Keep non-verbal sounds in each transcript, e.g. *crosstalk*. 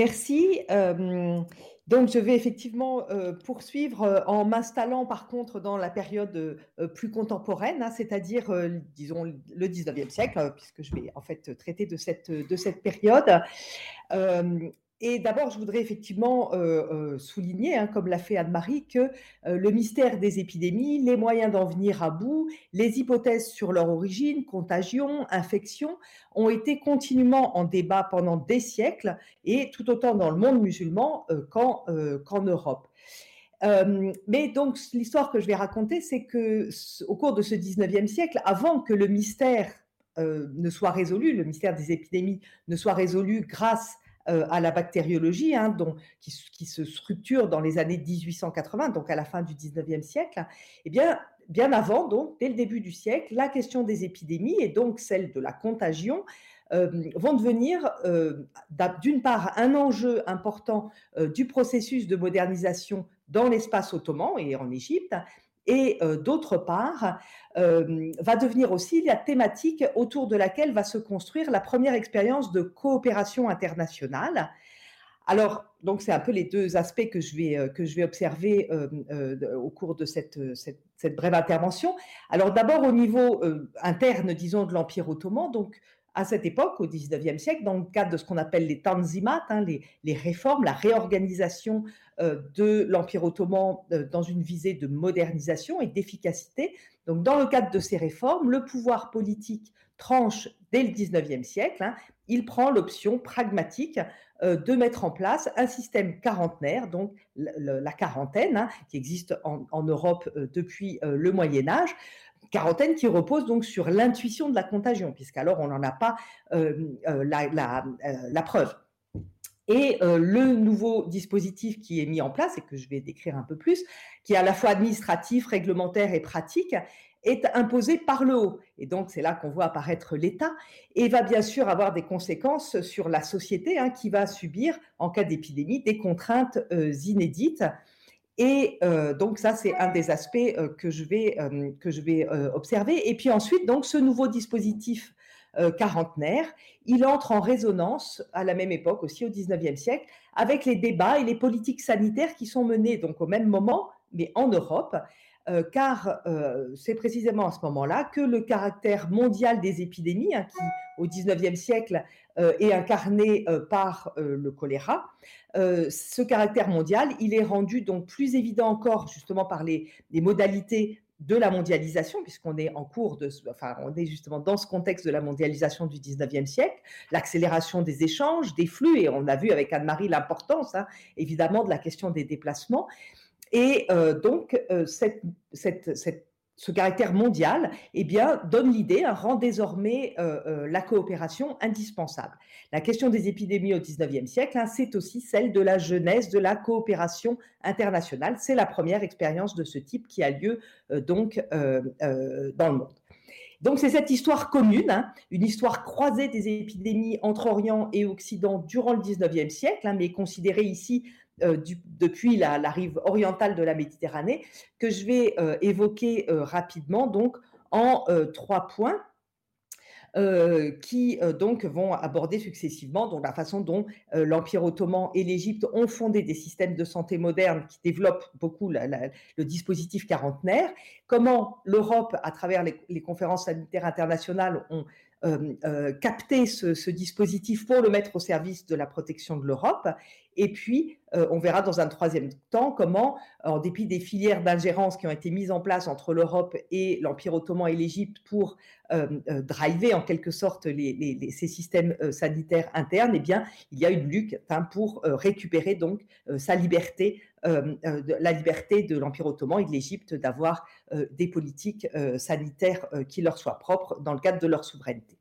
Merci. donc, je vais effectivement poursuivre en m'installant par contre dans la période plus contemporaine, hein, c'est-à-dire, disons, le 19e siècle, puisque je vais en fait traiter de cette période. Et d'abord, je voudrais effectivement euh, euh, souligner, hein, comme l'a fait Anne-Marie, que euh, le mystère des épidémies, les moyens d'en venir à bout, les hypothèses sur leur origine, contagion, infection, ont été continuellement en débat pendant des siècles, et tout autant dans le monde musulman qu'en Europe. mais donc, l'histoire que je vais raconter, c'est que au cours de ce 19e siècle, avant que le mystère ne soit résolu, le mystère des épidémies ne soit résolu grâce euh, à la bactériologie, hein, qui, se structure dans les années 1880, donc à la fin du 19e siècle, eh bien, bien avant, donc, dès le début du siècle, la question des épidémies et donc celle de la contagion euh, vont devenir, euh, d'une part, un enjeu important du processus de modernisation dans l'espace ottoman et en Égypte, et d'autre part, va devenir aussi la thématique autour de laquelle va se construire la première expérience de coopération internationale. Alors, donc c'est un peu les deux aspects que je vais, que je vais observer au cours de cette, cette, brève intervention. Alors d'abord au niveau interne, disons, de l'Empire ottoman, donc à cette époque, au XIXe siècle, dans le cadre de ce qu'on appelle les tanzimat, hein, les, réformes, la réorganisation euh, de l'Empire ottoman euh, dans une visée de modernisation et d'efficacité. Donc, dans le cadre de ces réformes, le pouvoir politique tranche dès le XIXe siècle. Hein. il prend l'option pragmatique euh, de mettre en place un système quarantenaire, donc la, quarantaine, hein, qui existe en Europe depuis le Moyen Âge, quarantaine qui repose donc sur l'intuition de la contagion, puisqu'alors on n'en a pas euh, euh, la, euh, la, preuve. Et le nouveau dispositif qui est mis en place, et que je vais décrire un peu plus, qui est à la fois administratif, réglementaire et pratique, est imposé par le haut. Et donc, c'est là qu'on voit apparaître l'État et va bien sûr avoir des conséquences sur la société hein, qui va subir, en cas d'épidémie, des contraintes inédites et euh, donc ça, c'est un des aspects euh, que je vais, euh, observer. Et puis ensuite, donc ce nouveau dispositif quarantenaire, il entre en résonance à la même époque aussi au 19e siècle avec les débats et les politiques sanitaires qui sont menés donc au même moment, mais en Europe, car c'est précisément à ce moment-là que le caractère mondial des épidémies, hein, qui au 19e siècle est incarné par le choléra, ce caractère mondial, il est rendu donc plus évident encore justement par les, modalités de la mondialisation, puisqu'on est en cours de, enfin, on est justement dans ce contexte de la mondialisation du 19e siècle, l'accélération des échanges, des flux, et on a vu avec Anne-Marie l'importance, hein, évidemment, de la question des déplacements. Et donc, cette, cette, cette, ce caractère mondial eh bien, donne l'idée, rend désormais euh, euh, la coopération indispensable. La question des épidémies au XIXe siècle, hein, c'est aussi celle de la jeunesse de la coopération internationale. C'est la première expérience de ce type qui a lieu euh, donc dans le monde. Donc c'est cette histoire commune, hein, une histoire croisée des épidémies entre Orient et Occident durant le XIXe siècle, hein, mais considérée ici euh, depuis la, rive orientale de la Méditerranée, que je vais euh, évoquer euh, rapidement donc en trois points. qui donc vont aborder successivement donc la façon dont l'Empire ottoman et l'Égypte ont fondé des systèmes de santé modernes qui développent beaucoup le dispositif quarantenaire, comment l'Europe, à travers les, conférences sanitaires internationales, ont capter ce, dispositif pour le mettre au service de la protection de l'Europe. Et puis, euh, on verra dans un troisième temps comment, en dépit des filières d'ingérence qui ont été mises en place entre l'Europe et l'Empire ottoman et l'Égypte pour driver en quelque sorte ces systèmes sanitaires internes, eh bien, il y a une lutte hein, pour récupérer donc sa liberté la liberté de l'Empire ottoman et de l'Égypte d'avoir des politiques sanitaires qui leur soient propres dans le cadre de leur souveraineté.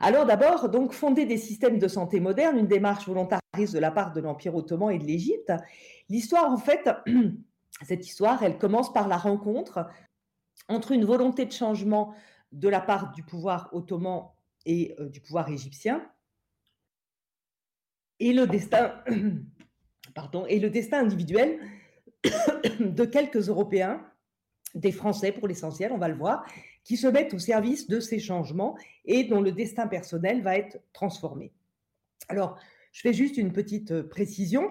Alors d'abord, donc fonder des systèmes de santé modernes, une démarche volontariste de la part de l'Empire ottoman et de l'Égypte. L'histoire, en fait, *clears throat* cette histoire, elle commence par la rencontre entre une volonté de changement de la part du pouvoir ottoman et du pouvoir égyptien et le destin *clears throat* pardon, et le destin individuel *clears throat* de quelques Européens, des Français pour l'essentiel, on va le voir, qui se mettent au service de ces changements et dont le destin personnel va être transformé. Alors, Je fais juste une petite précision,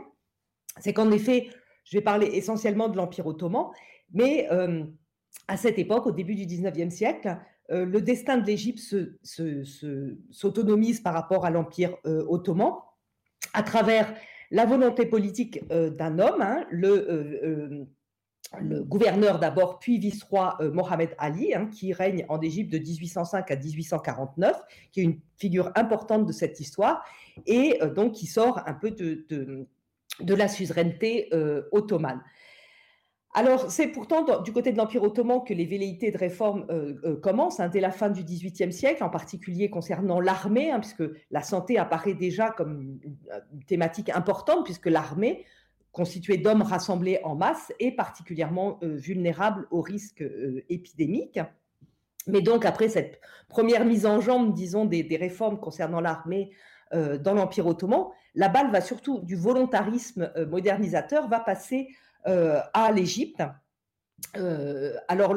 c'est qu'en effet, je vais parler essentiellement de l'Empire ottoman, mais à cette époque, au début du 19e siècle, le destin de l'Égypte s'autonomise par rapport à l'Empire ottoman à travers la volonté politique d'un homme, hein, le, le, gouverneur d'abord, puis vice-roi Mohamed Ali, hein, qui règne en Égypte de 1805 à 1849, qui est une figure importante de cette histoire, et donc qui sort un peu de, la suzeraineté ottomane. Alors, c'est pourtant du côté de l'Empire ottoman que les velléités de réforme euh, euh, commencent, hein, dès la fin du XVIIIe siècle, en particulier concernant l'armée, hein, puisque la santé apparaît déjà comme une, thématique importante, puisque l'armée, constituée d'hommes rassemblés en masse, est particulièrement euh, vulnérable aux risques épidémiques. Mais donc, après cette première mise en jambe, disons, des, réformes concernant l'armée dans l'Empire ottoman, la balle va surtout du volontarisme modernisateur, va passer euh, à l'Égypte. Euh, alors,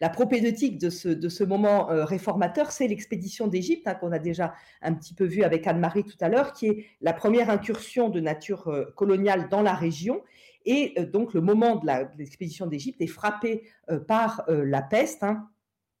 la propédeutique de ce, moment euh, réformateur, c'est l'expédition d'Égypte, hein, qu'on a déjà un petit peu vu avec Anne-Marie tout à l'heure, qui est la première incursion de nature coloniale dans la région. Et donc, le moment de l'expédition d'Égypte est frappé par la peste. Hein,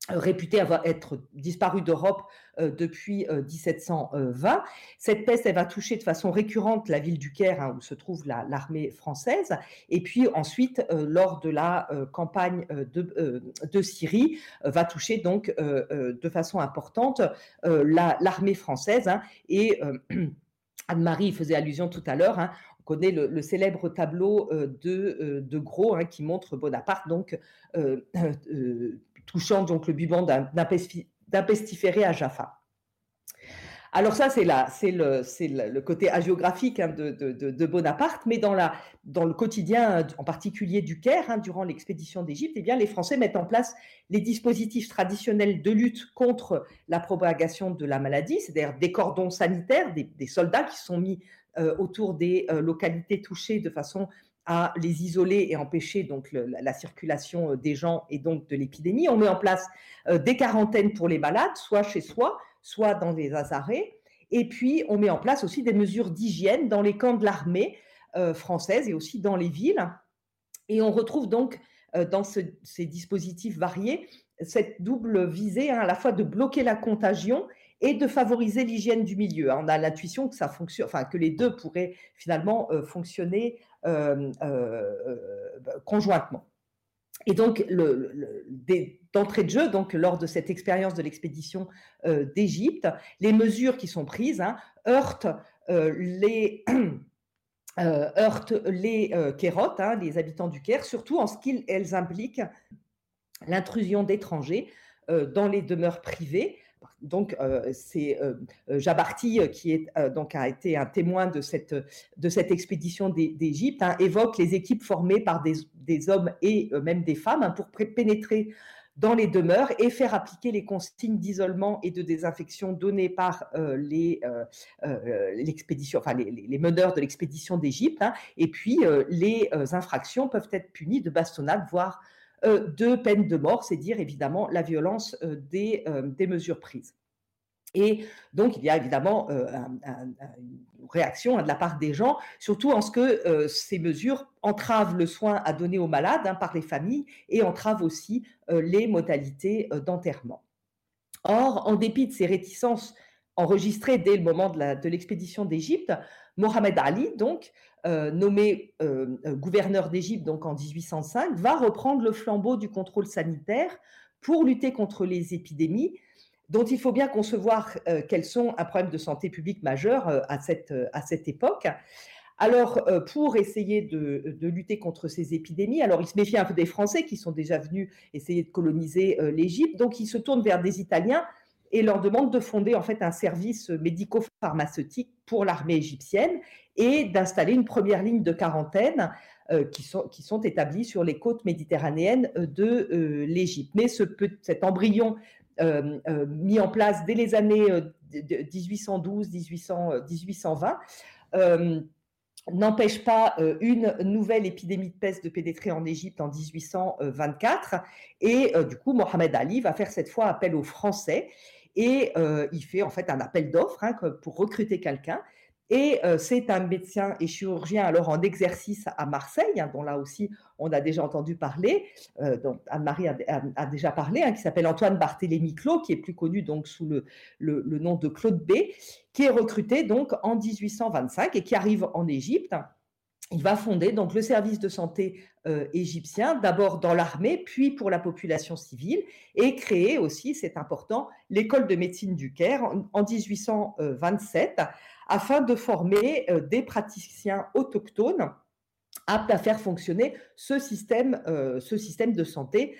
réputée avoir être disparue d'Europe euh, depuis 1720. Euh, Cette peste, va toucher de façon récurrente la ville du Caire, hein, où se trouve l'armée française, et puis ensuite, euh, lors de la campagne de, Syrie, va toucher donc de façon importante l'armée française. Hein, et *clears throat* Anne-Marie faisait allusion tout à l'heure, hein, on connaît le, célèbre tableau de, de Gros hein, qui montre Bonaparte donc touchant donc le bubon d'un pestiféré à Jaffa. Alors ça, c'est le, côté hagiographique hein, de, Bonaparte, mais dans, le quotidien, en particulier du Caire, hein, durant l'expédition d'Égypte, eh les Français mettent en place les dispositifs traditionnels de lutte contre la propagation de la maladie, c'est-à-dire des cordons sanitaires, des, soldats qui sont mis euh, autour des euh, localités touchées de façon à les isoler et empêcher donc la, circulation euh, des gens et donc de l'épidémie. On met en place euh, des quarantaines pour les malades, soit chez soi, soit dans des azarés. Et puis, on met en place aussi des mesures d'hygiène dans les camps de l'armée euh, française et aussi dans les villes. Et on retrouve donc dans ces dispositifs variés cette double visée, hein, à la fois de bloquer la contagion et de favoriser l'hygiène du milieu. On a l'intuition que ça fonctionne, enfin que les deux pourraient finalement fonctionner euh, euh, conjointement. Et donc, d'entrée de jeu, donc lors de cette expérience de l'expédition euh, d'Égypte, les mesures qui sont prises hein, heurtent les *clears throat* heurtent les Kérotes, hein, les habitants du Caire, surtout en ce qu'elles impliquent l'intrusion d'étrangers dans les demeures privées, donc, euh, c'est euh, euh, Jabarti, qui a été un témoin de cette, expédition d'Égypte, hein, évoque les équipes formées par des, hommes et même des femmes hein, pour pénétrer dans les demeures et faire appliquer les consignes d'isolement et de désinfection données par les, meneurs de l'expédition d'Égypte. Hein. et puis, les infractions peuvent être punies de bastonnade, voire de peine de mort, c'est dire évidemment la violence euh, des, euh, des, mesures prises. Et donc, il y a évidemment une réaction hein, de la part des gens, surtout en ce que ces mesures entravent le soin à donner aux malades hein, par les familles et entravent aussi les modalités d'enterrement. Or, en dépit de ces réticences enregistrées dès le moment de l'expédition d'Égypte, Mohamed Ali, donc, euh, nommé euh, euh, gouverneur d'Égypte en 1805, va reprendre le flambeau du contrôle sanitaire pour lutter contre les épidémies, dont il faut bien concevoir qu'elles sont un problème de santé publique majeur à, cette, à cette époque. Alors, pour essayer de, de, lutter contre ces épidémies, alors il se méfie un peu des Français qui sont déjà venus essayer de coloniser l'Égypte, donc il se tourne vers des Italiens et leur demande de fonder en fait un service médico-pharmaceutique pour l'armée égyptienne et d'installer une première ligne de quarantaine euh, qui, sont, qui sont établies sur les côtes méditerranéennes euh, de euh, l'Égypte. Mais ce, cet embryon mis en place dès les années 1812, 1820, n'empêche pas une nouvelle épidémie de peste de pénétrer en Égypte en 1824. Et du coup, Mohamed Ali va faire cette fois appel aux Français et il fait en fait un appel d'offres hein, pour recruter quelqu'un. Et c'est un médecin et chirurgien alors en exercice à Marseille, hein, dont là aussi on a déjà entendu parler, dont Anne-Marie a, déjà parlé, hein, qui s'appelle Antoine Barthélémy Clos, qui est plus connu donc sous le, le, nom de Claude B, qui est recruté donc en 1825 et qui arrive en Égypte il va fonder donc le service de santé euh, égyptien, d'abord dans l'armée, puis pour la population civile, et créer aussi, c'est important, l'école de médecine du Caire en, 1827, afin de former euh, des praticiens autochtones aptes à faire fonctionner ce système, euh, de santé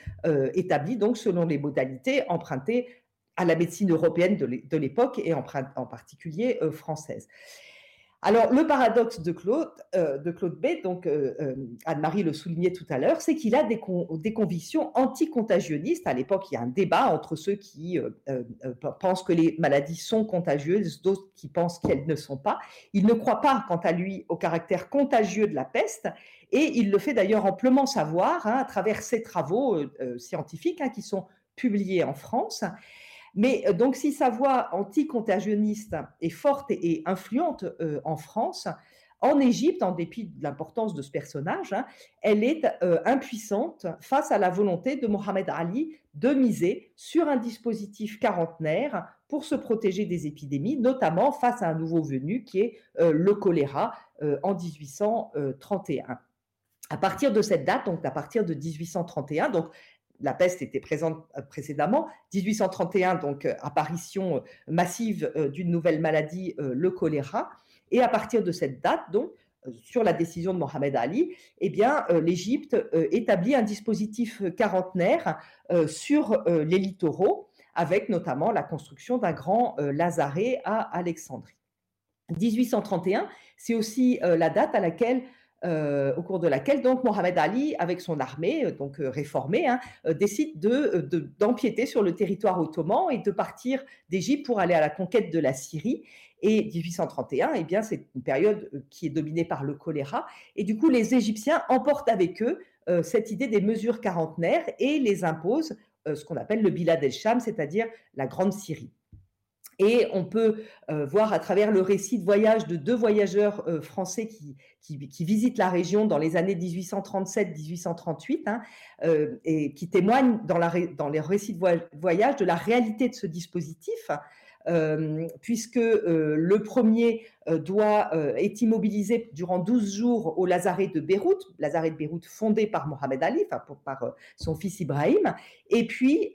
établi donc selon les modalités empruntées à la médecine européenne de l'époque et en particulier française. Alors, le paradoxe de Claude, euh, de Claude donc euh, euh, Anne-Marie le soulignait tout à l'heure, c'est qu'il a des, convictions anticontagionnistes. À l'époque, il y a un débat entre ceux qui pensent que les maladies sont contagieuses, d'autres qui pensent qu'elles ne sont pas. Il ne croit pas, quant à lui, au caractère contagieux de la peste, et il le fait d'ailleurs amplement savoir hein, à travers ses travaux scientifiques hein, qui sont publiés en France. Mais euh, donc, si sa voix anticontagionniste est forte et, influente euh, en France, en Égypte, en dépit de l'importance de ce personnage, hein, elle est euh, impuissante face à la volonté de Mohamed Ali de miser sur un dispositif quarantenaire pour se protéger des épidémies, notamment face à un nouveau venu qui est le choléra en 1831. À partir de cette date, donc à partir de 1831, donc la peste était présente euh, précédemment. 1831, donc euh, apparition euh, massive d'une nouvelle maladie, le choléra. Et à partir de cette date, donc, sur la décision de Mohamed Ali, eh bien, l'Égypte établit un dispositif quarantenaire sur les littoraux, avec notamment la construction d'un grand lazaret à Alexandrie. 1831, c'est aussi la date à laquelle euh, au cours de laquelle donc Mohamed Ali, avec son armée euh, donc euh, réformée, hein, décide de, d'empiéter sur le territoire ottoman et de partir d'Égypte pour aller à la conquête de la Syrie. Et 1831, eh bien, c'est une période qui est dominée par le choléra. Et du coup, les Égyptiens emportent avec eux cette idée des mesures quarantenaires et les imposent ce qu'on appelle le Bilad el-Sham, c'est-à-dire la Grande Syrie. Et on peut euh, voir à travers le récit de voyage de deux voyageurs euh, français qui, visitent la région dans les années 1837-1838 hein, euh, et qui témoignent dans, la, dans les récits de voyage de la réalité de ce dispositif. Euh, puisque euh, le premier euh, doit, est immobilisé durant 12 jours au Lazaret de Beyrouth, Lazaret de Beyrouth fondé par Mohamed Ali, par son fils Ibrahim, et puis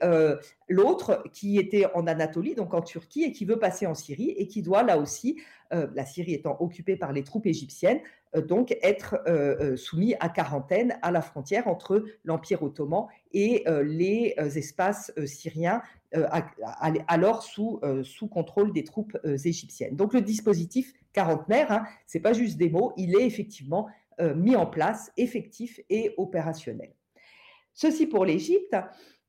l'autre qui était en Anatolie, donc en Turquie, et qui veut passer en Syrie, et qui doit là aussi, la Syrie étant occupée par les troupes égyptiennes, donc être soumis à quarantaine à la frontière entre l'Empire ottoman et les espaces syriens euh, alors sous, euh, sous contrôle des troupes euh, égyptiennes. Donc le dispositif quarantenaire, hein, ce n'est pas juste des mots, il est effectivement mis en place, effectif et opérationnel. Ceci pour l'Égypte.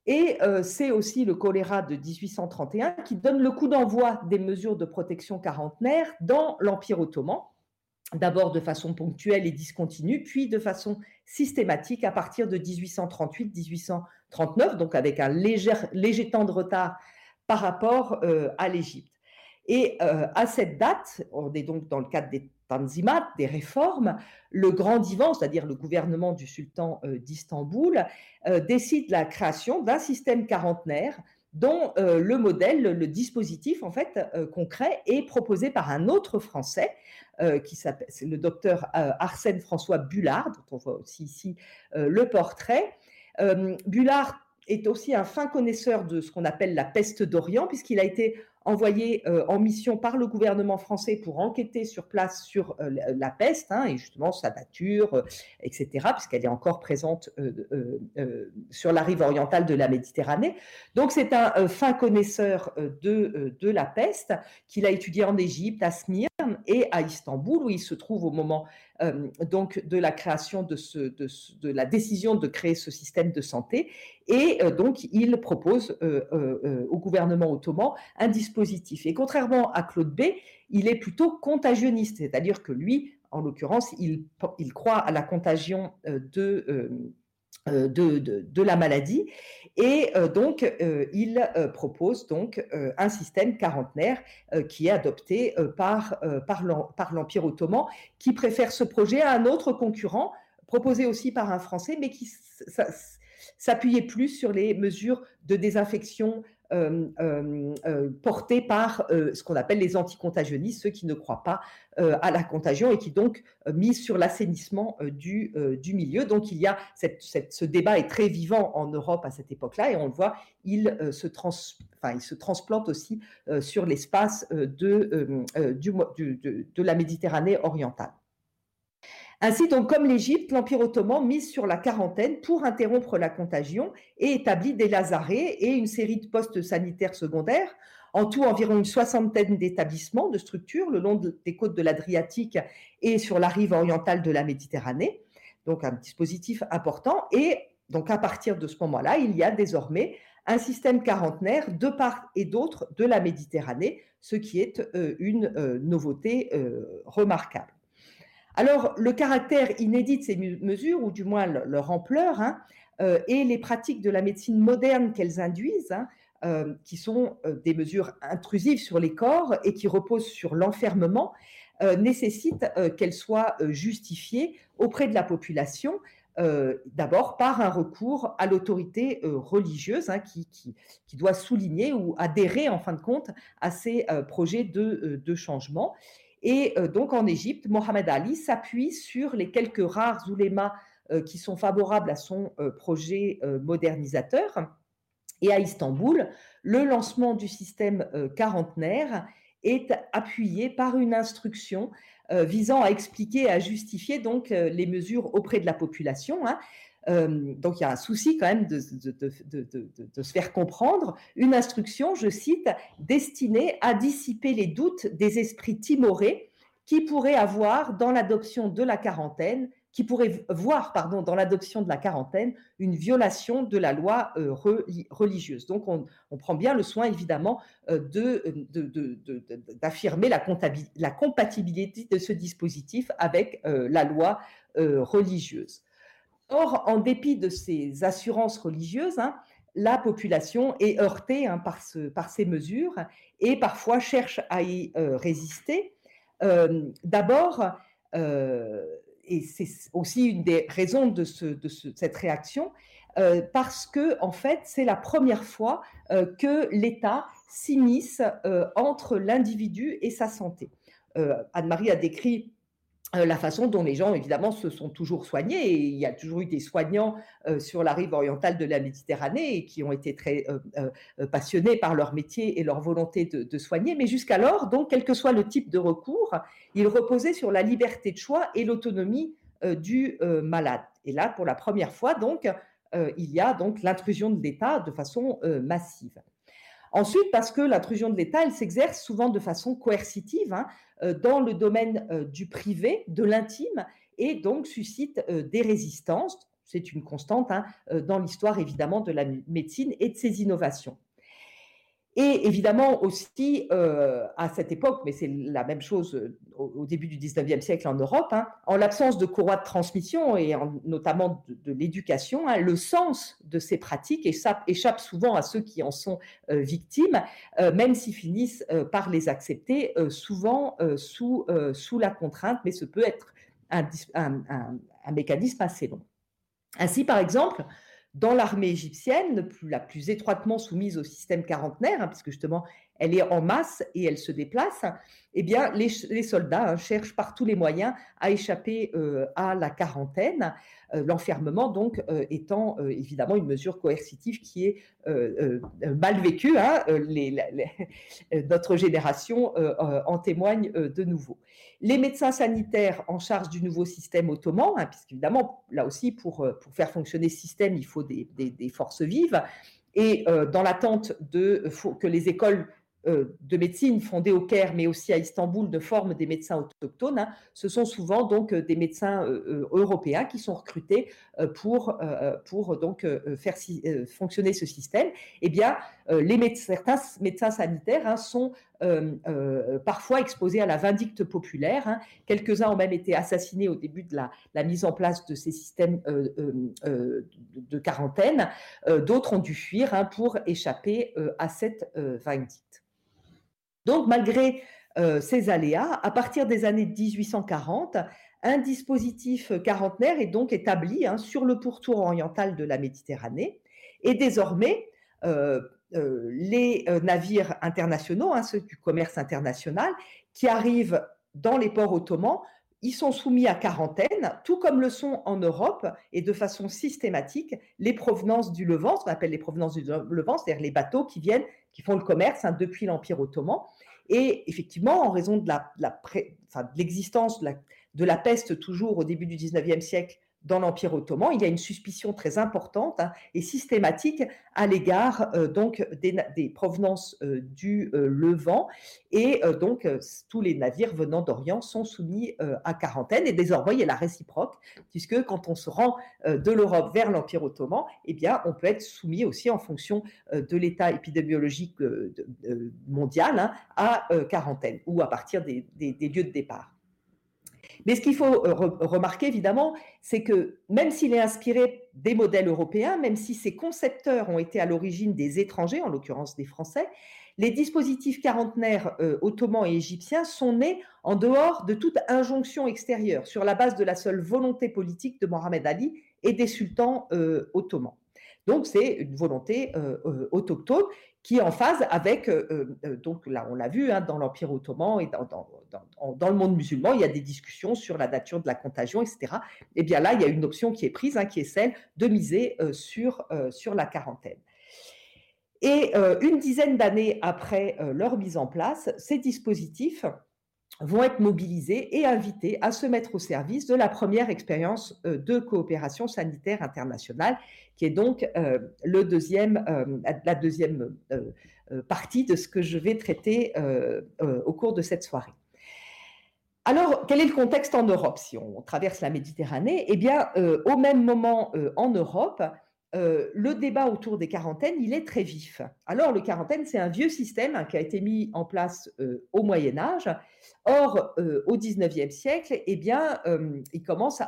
Et c'est aussi le choléra de 1831 qui donne le coup d'envoi des mesures de protection quarantenaire dans l'Empire ottoman, d'abord de façon ponctuelle et discontinue, puis de façon systématique à partir de 1838-1839, donc avec un léger, léger, temps de retard par rapport euh, à l'Égypte. Et euh, à cette date, on est donc dans le cadre des Tanzimat, des réformes, le grand divan, c'est-à-dire le gouvernement du sultan euh, d'Istanbul, décide la création d'un système quarantenaire dont le modèle, le dispositif en fait concret est proposé par un autre Français, euh, qui s'appelle, le docteur euh, Arsène François Bullard, dont on voit aussi ici euh, le portrait. Bullard est aussi un fin connaisseur de ce qu'on appelle la peste d'Orient, puisqu'il a été envoyé euh, en mission par le gouvernement français pour enquêter sur place sur euh, la peste hein, et justement sa nature, euh, etc., puisqu'elle est encore présente sur la rive orientale de la Méditerranée. Donc c'est un fin connaisseur de, de la peste qu'il a étudié en Égypte, à Smyrne et à Istanbul, où il se trouve au moment donc de la création de, de, de, la décision de créer ce système de santé. Et donc il propose au gouvernement ottoman un dispositif positif. Et contrairement à Claude B, il est plutôt contagionniste, c'est-à-dire que lui, en l'occurrence, il, croit à la contagion euh, euh, euh, de, de, la maladie. Et donc, il propose donc un système quarantenaire qui est adopté par, par l'Empire ottoman, qui préfère ce projet à un autre concurrent, proposé aussi par un Français, mais qui s'appuyait plus sur les mesures de désinfection euh, euh, euh, portés par ce qu'on appelle les anticontagionnistes, ceux qui ne croient pas à la contagion et qui donc misent sur l'assainissement du, milieu. Donc il y a ce débat est très vivant en Europe à cette époque-là et on le voit, il, se, transplante aussi sur l'espace de la Méditerranée orientale. Ainsi, donc, comme l'Égypte, l'Empire ottoman mise sur la quarantaine pour interrompre la contagion et établit des lazarets et une série de postes sanitaires secondaires. En tout, environ une soixantaine d'établissements, de structures le long des côtes de l'Adriatique et sur la rive orientale de la Méditerranée. Donc, un dispositif important. Et donc, à partir de ce moment-là, il y a désormais un système quarantenaire de part et d'autre de la Méditerranée, ce qui est euh, une euh, nouveauté euh, remarquable. Alors, le caractère inédit de ces mesures, ou du moins leur ampleur, hein, euh, et les pratiques de la médecine moderne qu'elles induisent, hein, euh, qui sont euh, des mesures intrusives sur les corps et qui reposent sur l'enfermement, nécessitent qu'elles soient justifiées auprès de la population, d'abord par un recours à l'autorité religieuse hein, qui, doit souligner ou adhérer en fin de compte à ces projets de changement. Et euh, donc en Égypte, Mohamed Ali s'appuie sur les quelques rares oulémas euh, qui sont favorables à son euh, projet modernisateur. Et à Istanbul, le lancement du système quarantenaire est appuyé par une instruction visant à expliquer et à justifier donc les mesures auprès de la population. Euh, donc il y a un souci quand même de, se faire comprendre. Une instruction, je cite, destinée à dissiper les doutes des esprits timorés qui pourraient avoir dans l'adoption de la quarantaine, qui pourraient voir pardon, dans l'adoption de la quarantaine une violation de la loi euh, religieuse. Donc on, prend bien le soin évidemment euh, d'affirmer la, compatibilité de ce dispositif avec la loi religieuse. Or, en dépit de ces assurances religieuses, hein, la population est heurtée hein, par, ces mesures et parfois cherche à y euh, résister. Euh, d'abord, euh, et c'est aussi une des raisons de, cette réaction, parce que en fait, c'est la première fois que l'État s'immisce entre l'individu et sa santé. Anne-Marie a décrit la façon dont les gens, évidemment, se sont toujours soignés. Et il y a toujours eu des soignants euh, sur la rive orientale de la Méditerranée qui ont été très euh, passionnés par leur métier et leur volonté de, soigner. Mais jusqu'alors, donc, quel que soit le type de recours, il reposait sur la liberté de choix et l'autonomie du malade. Et là, pour la première fois, donc, il y a donc l'intrusion de l'État de façon massive. Ensuite, parce que l'intrusion de l'État, elle s'exerce souvent de façon coercitive hein, euh, dans le domaine euh, du privé, de l'intime, et donc suscite euh, des résistances. C'est une constante hein, dans l'histoire évidemment de la médecine et de ses innovations. Et évidemment aussi, euh, à cette époque, mais c'est la même chose euh, au, début du 19e siècle en Europe, hein, en l'absence de courroie de transmission et notamment de, l'éducation, hein, le sens de ces pratiques échappe, souvent à ceux qui en sont euh, victimes, même s'ils finissent par les accepter, souvent sous, sous la contrainte, mais ce peut être un mécanisme assez long. Ainsi, par exemple, dans l'armée égyptienne, la plus étroitement soumise au système quarantenaire, hein, puisque justement elle est en masse et elle se déplace, eh bien les, soldats hein, cherchent par tous les moyens à échapper euh, à la quarantaine, euh, l'enfermement donc euh, étant évidemment une mesure coercitive qui est mal vécue. Hein, notre génération en témoigne de nouveau les médecins sanitaires en charge du nouveau système ottoman, hein, puisqu'évidemment, là aussi, pour, faire fonctionner ce système, il faut des, forces vives. Et dans l'attente de que les écoles de médecine fondées au Caire, mais aussi à Istanbul, de forme des médecins autochtones. Hein. Ce sont souvent donc euh, des médecins euh, européens qui sont recrutés pour, pour donc faire fonctionner ce système. Eh bien, certains médecins sanitaires hein, sont parfois exposés à la vindicte populaire. Hein. Quelques-uns ont même été assassinés au début de la, mise en place de ces systèmes de, quarantaine. D'autres ont dû fuir pour échapper à cette vindicte. Donc, malgré ces aléas, à partir des années 1840, un dispositif quarantenaire est donc établi hein, sur le pourtour oriental de la Méditerranée. Et désormais, euh, euh, les euh, navires internationaux, hein, ceux du commerce international, qui arrivent dans les ports ottomans, ils sont soumis à quarantaine, tout comme le sont en Europe et de façon systématique les provenances du Levant, ce qu'on appelle les provenances du Levant, c'est-à-dire les bateaux qui viennent, qui font le commerce hein, depuis l'Empire ottoman. Et effectivement, en raison de l'existence de, de la peste toujours au début du 19e siècle dans l'Empire ottoman, il y a une suspicion très importante hein, et systématique à l'égard euh, donc des, provenances euh, du euh, Levant et donc tous les navires venant d'Orient sont soumis à quarantaine et désormais il y a la réciproque puisque quand on se rend de l'Europe vers l'Empire ottoman, eh bien on peut être soumis aussi en fonction de l'état épidémiologique mondial hein, à quarantaine ou à partir des lieux de départ. Mais ce qu'il faut euh, remarquer, évidemment, c'est que même s'il est inspiré des modèles européens, même si ses concepteurs ont été à l'origine des étrangers, en l'occurrence des Français, les dispositifs quarantenaires euh, ottomans et égyptiens sont nés en dehors de toute injonction extérieure, sur la base de la seule volonté politique de Mohamed Ali et des sultans euh, ottomans. Donc c'est une volonté autochtone qui est en phase avec, euh, euh, donc là on l'a vu, hein, dans l'Empire ottoman et dans, le monde musulman, il y a des discussions sur la nature de la contagion, etc. Et eh bien là, il y a une option qui est prise, hein, qui est celle de miser euh, sur, sur la quarantaine. Et une dizaine d'années après leur mise en place, ces dispositifs vont être mobilisés et invités à se mettre au service de la première expérience euh, de coopération sanitaire internationale, qui est donc euh, euh, la deuxième partie de ce que je vais traiter au cours de cette soirée. Alors, quel est le contexte en Europe? Si on traverse la Méditerranée Eh bien, au même moment en Europe, euh, le débat autour des quarantaines, il est très vif. Alors, le quarantaine, c'est un vieux système hein, qui a été mis en place euh, au Moyen Âge. Or, euh, au XIXe siècle, eh bien, il commence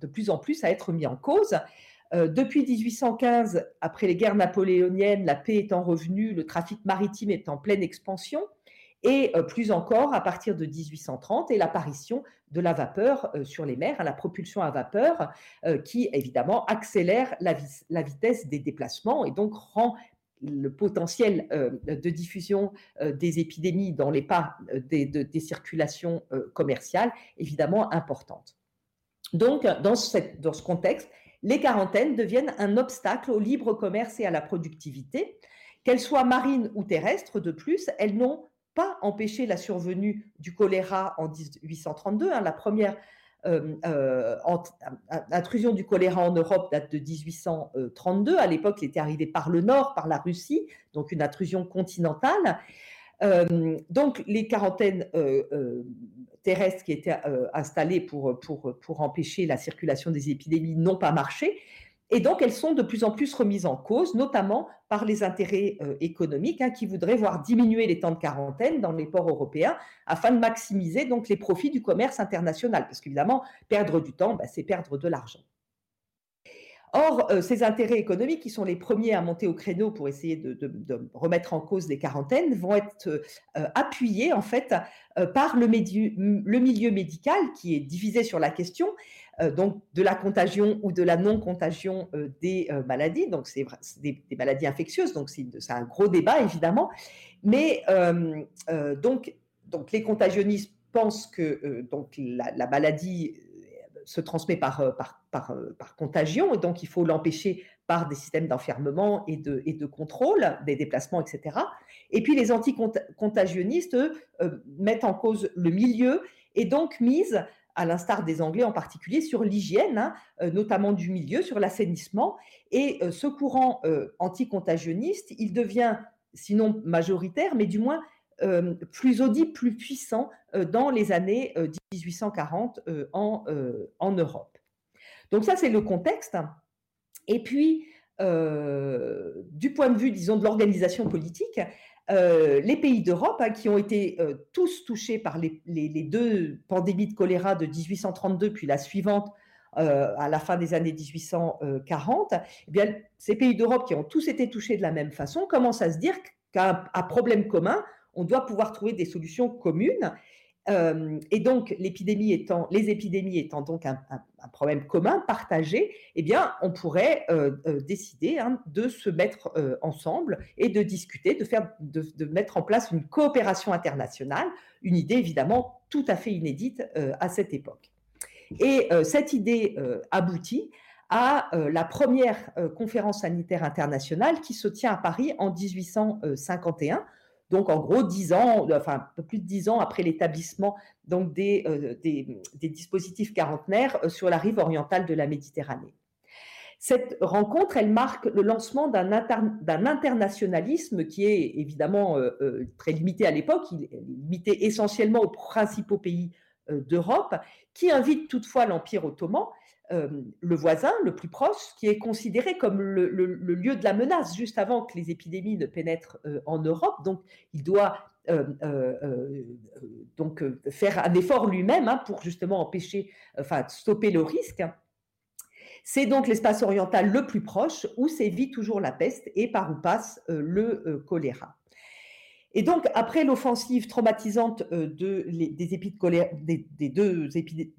de plus en plus à être mis en cause. depuis 1815, après les guerres napoléoniennes, la paix étant revenue, le trafic maritime est en pleine expansion et euh, plus encore à partir de 1830 et l'apparition de la vapeur euh, sur les mers, hein, la propulsion à vapeur, euh, qui évidemment accélère la, vitesse des déplacements et donc rend le potentiel de diffusion des épidémies dans les pas des, circulations commerciales évidemment importante. Donc, dans, dans ce contexte, les quarantaines deviennent un obstacle au libre commerce et à la productivité. Qu'elles soient marines ou terrestres, de plus, elles n'ont pas empêché la survenue du choléra en 1832. Hein. la première euh, euh, intrusion du choléra en Europe date de 1832. À l'époque, il était arrivé par le nord, par la Russie, donc une intrusion continentale. Euh, donc les quarantaines terrestres qui étaient installées pour, pour, pour empêcher la circulation des épidémies n'ont pas marché. Et donc, elles sont de plus en plus remises en cause, notamment par les intérêts euh, économiques hein, qui voudraient voir diminuer les temps de quarantaine dans les ports européens afin de maximiser les profits du commerce international. Parce qu'évidemment, perdre du temps, bah, c'est perdre de l'argent. Or, euh, ces intérêts économiques, qui sont les premiers à monter au créneau pour essayer de, remettre en cause les quarantaines, vont être euh, appuyés en fait par le, milieu médical qui est divisé sur la question donc de la contagion ou de la non-contagion euh, des euh, maladies. Donc, c'est des, maladies infectieuses, donc c'est un gros débat, évidemment. Mais donc, donc, les contagionnistes pensent que donc, la, maladie se transmet par, par, par, par, contagion, et donc il faut l'empêcher par des systèmes d'enfermement et de, et de contrôle des déplacements, etc. Et puis les anticontagionnistes, eux, mettent en cause le milieu et donc misent à l'instar des Anglais en particulier, sur l'hygiène, hein, euh, notamment du milieu, sur l'assainissement. Et euh, ce courant euh, anticontagionniste, il devient, sinon majoritaire, mais du moins plus audible, plus puissant dans les années 1840 en, en Europe. Donc ça, c'est le contexte. Et puis, du point de vue, disons, de l'organisation politique, les pays d'Europe hein, qui ont été tous touchés par les, deux pandémies de choléra de 1832 puis la suivante à la fin des années 1840, eh bien, ces pays d'Europe qui ont tous été touchés de la même façon commencent à se dire qu'à un problème commun, on doit pouvoir trouver des solutions communes. Euh, et donc, les épidémies étant donc un, problème commun, partagé, eh bien, on pourrait euh, euh, décider hein, de se mettre ensemble et de discuter, de, faire, de, mettre en place une coopération internationale, une idée évidemment tout à fait inédite à cette époque. Et cette idée aboutit à la première conférence sanitaire internationale qui se tient à Paris en 1851 donc en gros dix ans, enfin un peu plus de dix ans après l'établissement euh, des, dispositifs quarantenaires euh, sur la rive orientale de la Méditerranée. Cette rencontre, elle marque le lancement d'un internationalisme qui est évidemment euh, très limité à l'époque, il est limité essentiellement aux principaux pays d'Europe, qui invite toutefois l'Empire ottoman euh, le voisin le plus proche, qui est considéré comme le, lieu de la menace juste avant que les épidémies ne pénètrent euh, en Europe. Donc, il doit euh, donc faire un effort lui-même hein, pour justement empêcher, enfin stopper le risque. C'est donc l'espace oriental le plus proche où sévit toujours la peste et par où passe le choléra. Et donc, après l'offensive traumatisante euh, de, des, des, deux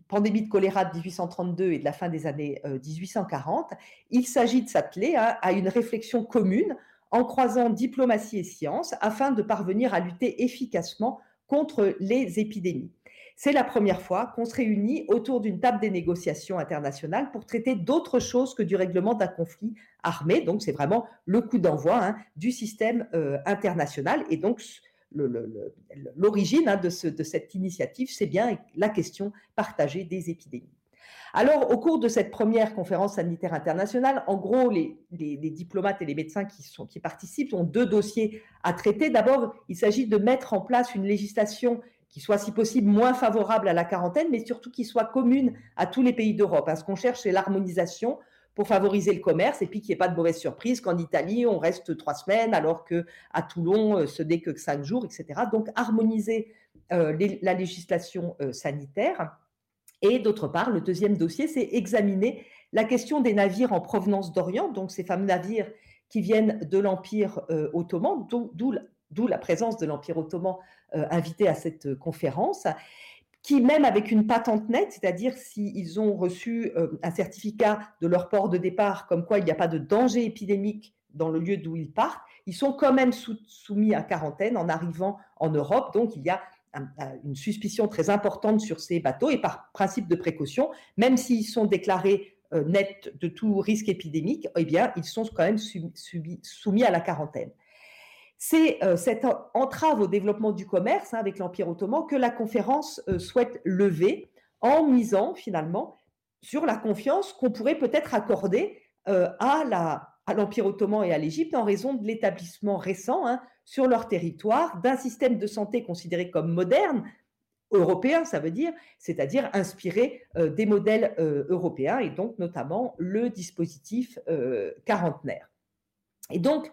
pandémies de choléra de 1832 et de la fin des années 1840, euh, il s'agit de s'atteler à, une réflexion commune en croisant diplomatie et science afin de parvenir à lutter efficacement contre les épidémies. C'est la première fois qu'on se réunit autour d'une table des négociations internationales pour traiter d'autre chose que du règlement d'un conflit armé. Donc, c'est vraiment le coup d'envoi hein, du système euh, international. Et donc, l'origine hein, de, cette initiative, c'est bien la question partagée des épidémies. Alors, au cours de cette première conférence sanitaire internationale, en gros, les, diplomates et les médecins qui participent ont deux dossiers à traiter. D'abord, il s'agit de mettre en place une législation qui soit si possible moins favorable à la quarantaine, mais surtout qui soit commune à tous les pays d'Europe. Hein. Ce qu'on cherche, c'est l'harmonisation pour favoriser le commerce et puis qu'il n'y ait pas de mauvaise surprise qu'en Italie, on reste trois semaines alors qu'à Toulon, euh, ce n'est que cinq jours, etc. Donc, harmoniser euh, la législation euh, sanitaire. Et d'autre part, le deuxième dossier, c'est examiner la question des navires en provenance d'Orient, donc ces fameux navires qui viennent de l'Empire ottoman, d'où la présence de l'Empire ottoman euh, invités à cette euh, conférence, qui même avec une patente nette, c'est-à-dire s'ils ont reçu euh, un certificat de leur port de départ comme quoi il n'y a pas de danger épidémique dans le lieu d'où ils partent, ils sont quand même soumis à quarantaine en arrivant en Europe. Donc il y a une suspicion très importante sur ces bateaux et par principe de précaution, même s'ils sont déclarés nets de tout risque épidémique, eh bien, ils sont quand même soumis à la quarantaine. C'est euh, cette entrave au développement du commerce hein, avec l'Empire ottoman que la conférence euh, souhaite lever en misant finalement sur la confiance qu'on pourrait peut-être accorder euh, à l'Empire ottoman et à l'Égypte en raison de l'établissement récent hein, sur leur territoire d'un système de santé considéré comme moderne, européen, ça veut dire, c'est-à-dire inspiré des modèles européens et donc notamment le dispositif quarantenaire. Et donc,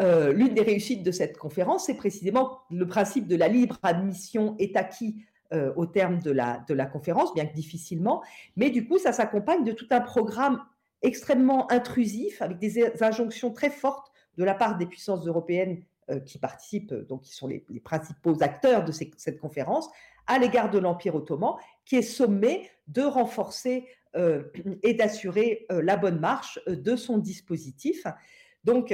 euh, l'une des réussites de cette conférence, c'est précisément le principe de la libre admission est acquis euh, au terme de la, conférence, bien que difficilement, mais du coup, ça s'accompagne de tout un programme extrêmement intrusif, avec des injonctions très fortes de la part des puissances européennes euh, qui participent, donc qui sont les, principaux acteurs de cette conférence, à l'égard de l'Empire ottoman, qui est sommé de renforcer et d'assurer la bonne marche de son dispositif. Donc,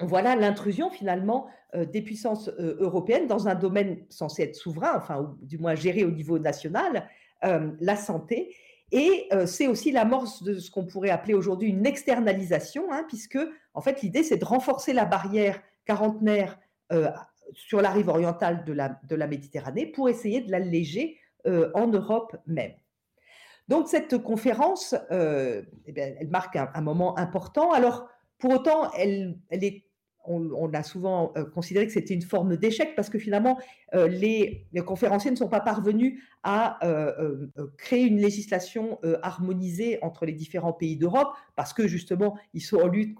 voilà l'intrusion finalement euh, des puissances euh, européennes dans un domaine censé être souverain, enfin ou du moins géré au niveau national, euh, la santé. Et c'est aussi l'amorce de ce qu'on pourrait appeler aujourd'hui une externalisation, hein, puisque en fait l'idée c'est de renforcer la barrière quarantenaire sur la rive orientale de la, Méditerranée pour essayer de l'alléger en Europe même. Donc cette conférence, eh elle marque un, un, moment important. Alors pour autant, on, a souvent considéré que c'était une forme d'échec parce que finalement, les, conférenciers ne sont pas parvenus à créer une législation harmonisée entre les différents pays d'Europe parce que justement, ils sont en lutte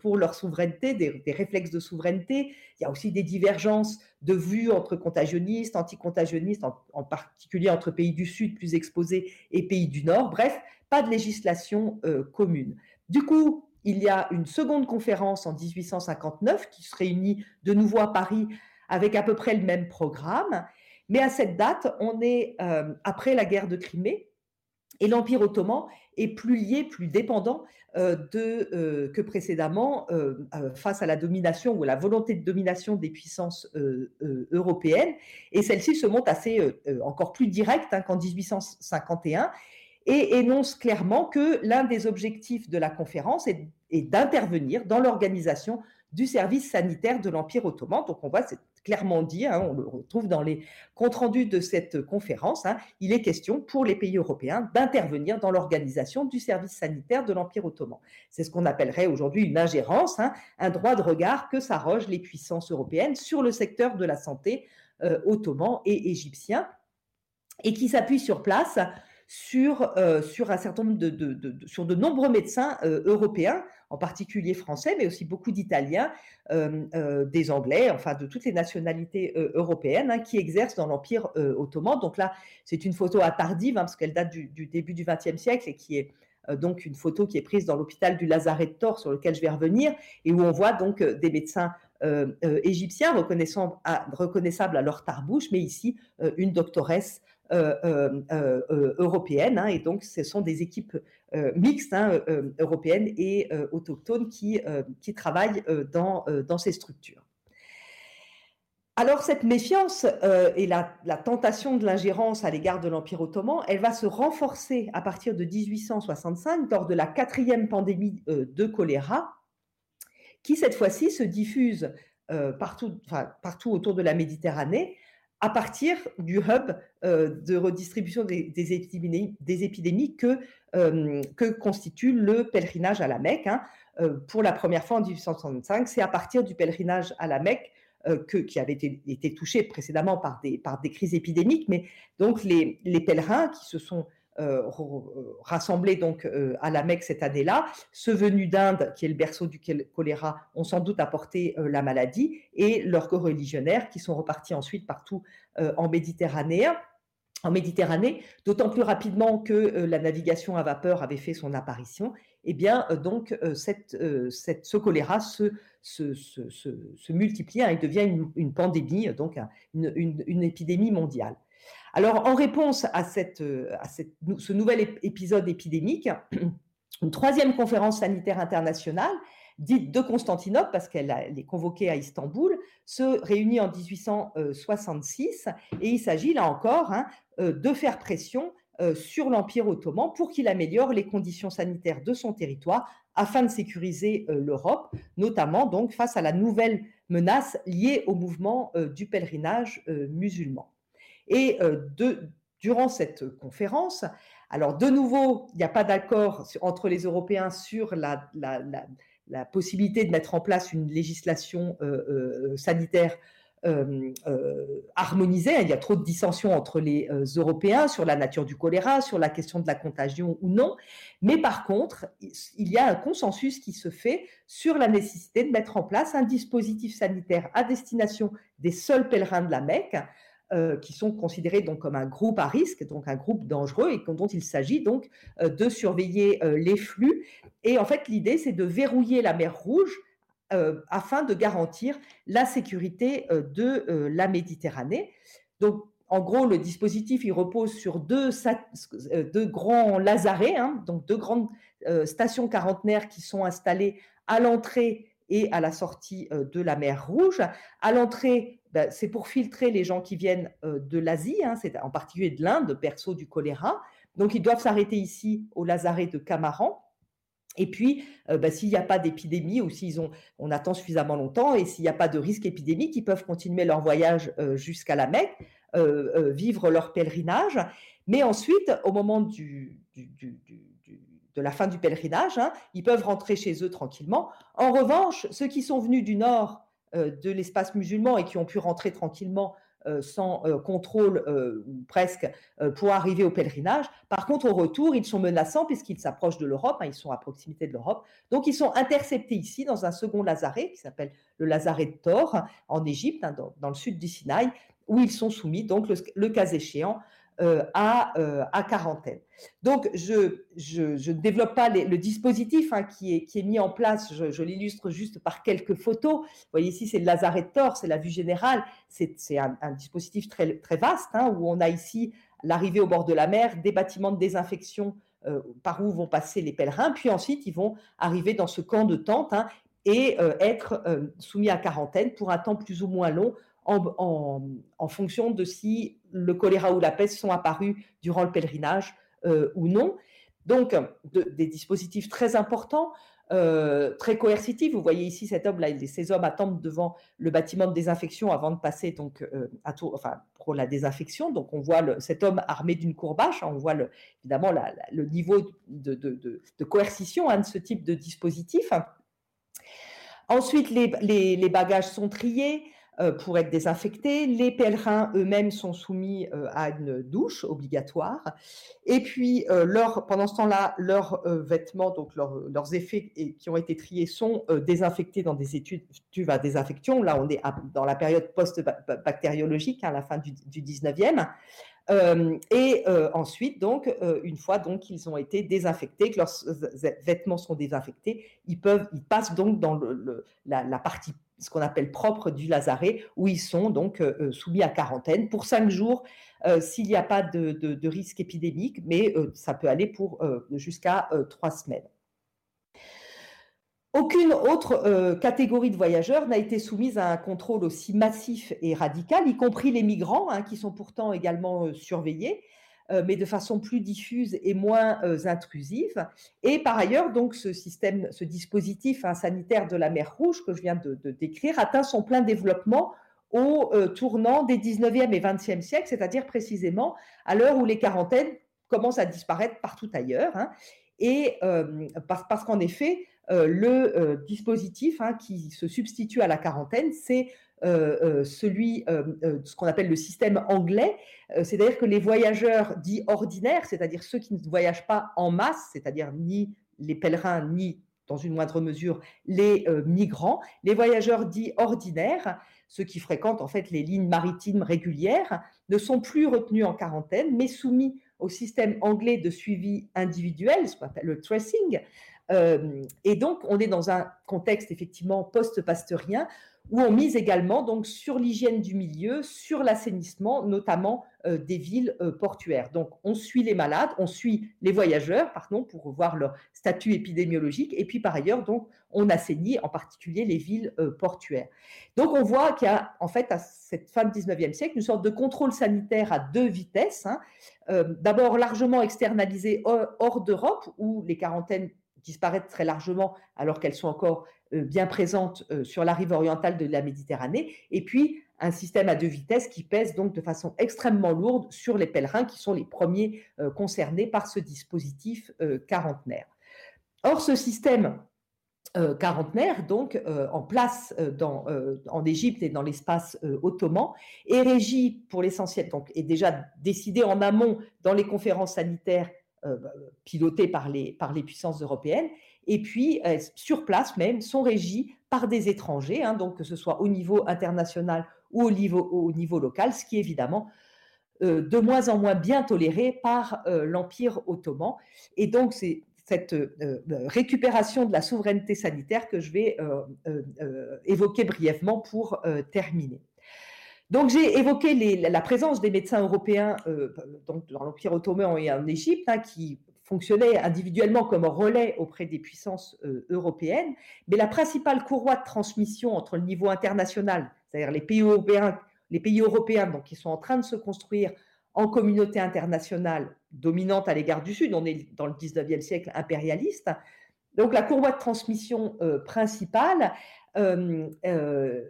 pour leur souveraineté, des, réflexes de souveraineté. Il y a aussi des divergences de vues entre contagionnistes, anticontagionnistes, en, en particulier entre pays du Sud plus exposés et pays du Nord. Bref, pas de législation commune. Du coup, il y a une seconde conférence en 1859 qui se réunit de nouveau à Paris avec à peu près le même programme. Mais à cette date, on est euh, après la guerre de Crimée et l'Empire ottoman est plus lié, plus dépendant euh, de, euh, que précédemment face à la domination ou à la volonté de domination des puissances européennes. Et celle-ci se montre assez encore plus directe hein, qu'en 1851 et énonce clairement que l'un des objectifs de la conférence est, d'intervenir dans l'organisation du service sanitaire de l'Empire ottoman. Donc on voit, c'est clairement dit, hein, on le retrouve dans les comptes rendus de cette conférence, hein, il est question pour les pays européens d'intervenir dans l'organisation du service sanitaire de l'Empire ottoman. C'est ce qu'on appellerait aujourd'hui une ingérence, hein, un droit de regard que s'arrogent les puissances européennes sur le secteur de la santé euh, ottoman et égyptien, et qui s'appuie sur place sur, euh, sur un certain nombre de, sur de nombreux médecins euh, européens, en particulier français, mais aussi beaucoup d'Italiens, euh, des Anglais, enfin de toutes les nationalités européennes hein, qui exercent dans l'Empire ottoman. Donc là, c'est une photo à tardive, hein, parce qu'elle date du, début du XXe siècle et qui est donc une photo qui est prise dans l'hôpital du Lazaret de Thor, sur lequel je vais revenir, et où on voit donc des médecins égyptiens reconnaissables à leur tarbouche, mais ici une doctoresse euh, euh, euh, européenne. Hein, et donc, ce sont des équipes mixtes, hein, européennes et autochtones, qui, travaillent dans, dans ces structures. Alors cette méfiance et la, la, tentation de l'ingérence à l'égard de l'Empire ottoman, elle va se renforcer à partir de 1865 lors de la quatrième pandémie de choléra, qui cette fois-ci se diffuse partout, partout autour de la Méditerranée, à partir du hub euh, de redistribution des, épidémies, des épidémies que, euh, que, constitue le pèlerinage à la Mecque. Hein. Euh, pour la première fois en 1865, c'est à partir du pèlerinage à la Mecque que, qui avait été, été, touché précédemment par des, par des crises épidémiques, mais donc les, les pèlerins qui se sont euh, rassemblés donc euh, à la Mecque cette année-là. Ceux venus d'Inde, qui est le berceau du choléra, ont sans doute apporté euh, la maladie, et leurs co-religionnaires qui sont repartis ensuite partout en Méditerranée d'autant plus rapidement que la navigation à vapeur avait fait son apparition, eh bien donc ce choléra se, multiplie hein, et devient une, pandémie, donc une, épidémie mondiale. Alors, en réponse à, euh, ce nouvel épisode épidémique, *clears throat* une troisième conférence sanitaire internationale, dite de Constantinople, parce qu'elle est convoquée à Istanbul, se réunit en 1866 et il s'agit là encore hein, euh, de faire pression euh, sur l'Empire ottoman pour qu'il améliore les conditions sanitaires de son territoire afin de sécuriser l'Europe, notamment donc face à la nouvelle menace liée au mouvement du pèlerinage musulman. Et euh, durant cette conférence, alors de nouveau, il n'y a pas d'accord entre les Européens sur la, possibilité de mettre en place une législation euh, euh, sanitaire harmonisée. Il y a trop de dissensions entre les Européens sur la nature du choléra, sur la question de la contagion ou non. Mais par contre, il y a un consensus qui se fait sur la nécessité de mettre en place un dispositif sanitaire à destination des seuls pèlerins de la Mecque euh, qui sont considérés donc comme un groupe à risque, donc un groupe dangereux, et dont il s'agit donc euh, de surveiller euh, les flux. Et en fait, l'idée, c'est de verrouiller la mer Rouge afin de garantir la sécurité de la Méditerranée. Donc, en gros, le dispositif, il repose sur deux, grands lazarets, hein, donc deux grandes stations quarantenaires qui sont installées à l'entrée et à la sortie de la mer Rouge. À l'entrée, ben, c'est pour filtrer les gens qui viennent de l'Asie, hein, en particulier de l'Inde, perso du choléra. Donc, ils doivent s'arrêter ici au lazaret de Camaran. Et puis, ben, s'il n'y a pas d'épidémie ou s'ils ont, on attend suffisamment longtemps et s'il n'y a pas de risque épidémique, ils peuvent continuer leur voyage jusqu'à la Mecque, vivre leur pèlerinage. Mais ensuite, au moment du, la fin du pèlerinage, hein, ils peuvent rentrer chez eux tranquillement. En revanche, ceux qui sont venus du nord de l'espace musulman et qui ont pu rentrer tranquillement euh, sans euh, contrôle euh, ou presque pour arriver au pèlerinage. Par contre, au retour, ils sont menaçants puisqu'ils s'approchent de l'Europe, hein, ils sont à proximité de l'Europe. Donc, ils sont interceptés ici dans un second lazaret qui s'appelle le lazaret de Thor en Égypte, hein, dans, le sud du Sinaï, où ils sont soumis, donc le cas échéant, euh, à, euh, à, quarantaine. Donc, je, ne développe pas le dispositif hein, qui, est, mis en place, je, l'illustre juste par quelques photos. Vous voyez ici, c'est le lazaret de Thor, c'est la vue générale, c'est un, dispositif très, très vaste, hein, où on a ici l'arrivée au bord de la mer, des bâtiments de désinfection euh, par où vont passer les pèlerins, puis ensuite ils vont arriver dans ce camp de tente hein, et être soumis à quarantaine pour un temps plus ou moins long en, fonction de si le choléra ou la peste sont apparus durant le pèlerinage euh, ou non. Donc, des dispositifs très importants, euh, très coercitifs. Vous voyez ici cet homme là, ces hommes attendent devant le bâtiment de désinfection avant de passer donc euh, pour la désinfection. Donc, on voit cet homme armé d'une courbache. On voit évidemment le niveau de, coercition hein, de ce type de dispositif. Ensuite, les bagages sont triés. Euh, pour être désinfectés. Les pèlerins eux-mêmes sont soumis euh, à une douche obligatoire. Et puis, euh, pendant ce temps-là, leurs vêtements, donc leurs effets qui ont été triés, sont désinfectés dans des études à désinfection. Là, on est dans la période post-bactériologique, à hein, la fin du, 19e. et ensuite, donc, une fois donc qu'ils ont été désinfectés, que leurs vêtements sont désinfectés, ils peuvent, ils passent donc dans la, la, partie ce qu'on appelle propre du lazaret, où ils sont donc euh, euh, soumis à quarantaine pour cinq jours euh, s'il n'y a pas de, risque épidémique, mais ça peut aller pour jusqu'à trois semaines. Aucune autre catégorie de voyageurs n'a été soumise à un contrôle aussi massif et radical, y compris les migrants, hein, qui sont pourtant également surveillés. Euh, mais de façon plus diffuse et moins euh, intrusive. Et par ailleurs, donc, ce système, ce dispositif hein, sanitaire de la mer Rouge que je viens de, décrire atteint son plein développement au euh, tournant des 19e et 20e siècles, c'est-à-dire précisément à l'heure où les quarantaines commencent à disparaître partout ailleurs. Hein. et parce, qu'en effet, le dispositif hein, qui se substitue à la quarantaine, c'est euh, euh, celui, euh, ce qu'on appelle le système anglais, c'est-à-dire que les voyageurs dits ordinaires, c'est-à-dire ceux qui ne voyagent pas en masse, c'est-à-dire ni les pèlerins, ni dans une moindre mesure les migrants, les voyageurs dits ordinaires, ceux qui fréquentent en fait les lignes maritimes régulières, ne sont plus retenus en quarantaine, mais soumis au système anglais de suivi individuel, ce qu'on appelle le tracing. et donc, on est dans un contexte effectivement post-pasteurien où on mise également donc sur l'hygiène du milieu, sur l'assainissement, notamment euh, des villes euh, portuaires. Donc, on suit les malades, on suit les voyageurs, pardon, pour voir leur statut épidémiologique, et puis par ailleurs, on assainit en particulier les villes euh, portuaires. Donc, on voit qu'il y a en fait à cette fin du 19e siècle une sorte de contrôle sanitaire à deux vitesses. Hein. D'abord largement externalisé hors d'Europe, où les quarantaines disparaissent très largement alors qu'elles sont encore bien présentes euh, sur la rive orientale de la Méditerranée, et puis un système à deux vitesses qui pèse donc de façon extrêmement lourde sur les pèlerins qui sont les premiers euh, concernés par ce dispositif quarantenaire. Or, ce système quarantenaire, donc en place dans, en Égypte et dans l'espace ottoman, est régi pour l'essentiel, donc est déjà décidé en amont dans les conférences sanitaires pilotées par les, par les puissances européennes, et puis euh, sur place même sont régis par des étrangers, hein, donc que ce soit au niveau international ou au niveau, au niveau local, ce qui est évidemment euh, de moins en moins bien toléré par euh, l'Empire ottoman. Et donc c'est cette récupération de la souveraineté sanitaire que je vais évoquer brièvement pour terminer. Donc j'ai évoqué la présence des médecins européens dans l'Empire ottoman et en Égypte, hein, qui fonctionnait individuellement comme relais auprès des puissances euh, européennes, mais la principale courroie de transmission entre le niveau international, c'est-à-dire les pays européens, donc, qui sont en train de se construire en communauté internationale dominante à l'égard du Sud, on est dans le 19e siècle impérialiste, donc la courroie de transmission euh, principale, euh, euh,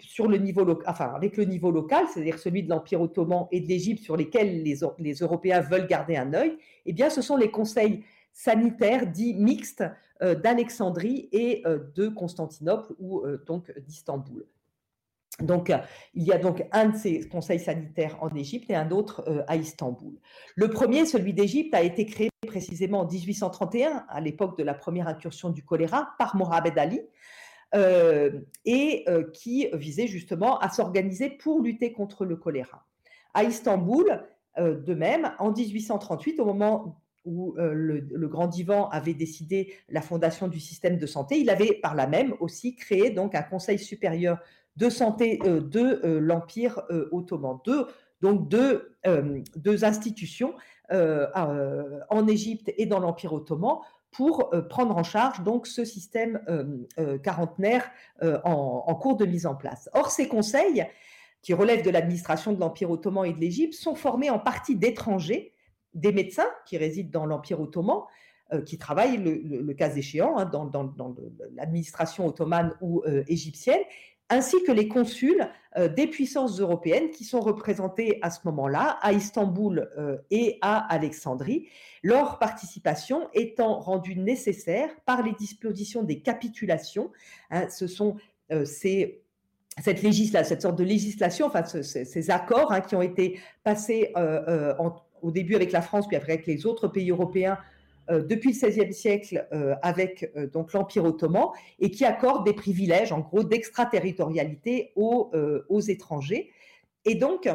sur le niveau enfin avec le niveau local, c'est-à-dire celui de l'Empire ottoman et de l'Égypte sur lesquels les, Européens veulent garder un œil, eh bien ce sont les conseils sanitaire dit mixte d'Alexandrie et de Constantinople ou donc d'Istanbul. Donc, il y a donc un de ces conseils sanitaires en Égypte et un autre à Istanbul. Le premier, celui d'Égypte, a été créé précisément en 1831, à l'époque de la première incursion du choléra, par Mohamed Ali, et qui visait justement à s'organiser pour lutter contre le choléra. À Istanbul, de même, en 1838, au moment où le, grand divan avait décidé la fondation du système de santé, il avait par là même aussi créé un conseil supérieur de santé de l'Empire ottoman. Donc deux institutions en Égypte et dans l'Empire ottoman pour prendre en charge donc ce système quarantenaire en, cours de mise en place. Or, ces conseils, qui relèvent de l'administration de l'Empire ottoman et de l'Égypte, sont formés en partie d'étrangers, des médecins qui résident dans l'Empire ottoman, qui travaillent le, cas échéant hein, dans l'administration ottomane ou égyptienne, ainsi que les consuls euh, des puissances européennes qui sont représentés à ce moment-là à Istanbul euh, et à Alexandrie, leur participation étant rendue nécessaire par les dispositions des capitulations. Hein, ce sont euh, ces cette, législa cette sorte de législation, enfin ces, accords hein, qui ont été passés au début avec la France, puis après avec les autres pays européens depuis le XVIe siècle euh, avec euh, donc l'Empire ottoman et qui accorde des privilèges, en gros, d'extraterritorialité aux, aux étrangers. Et donc,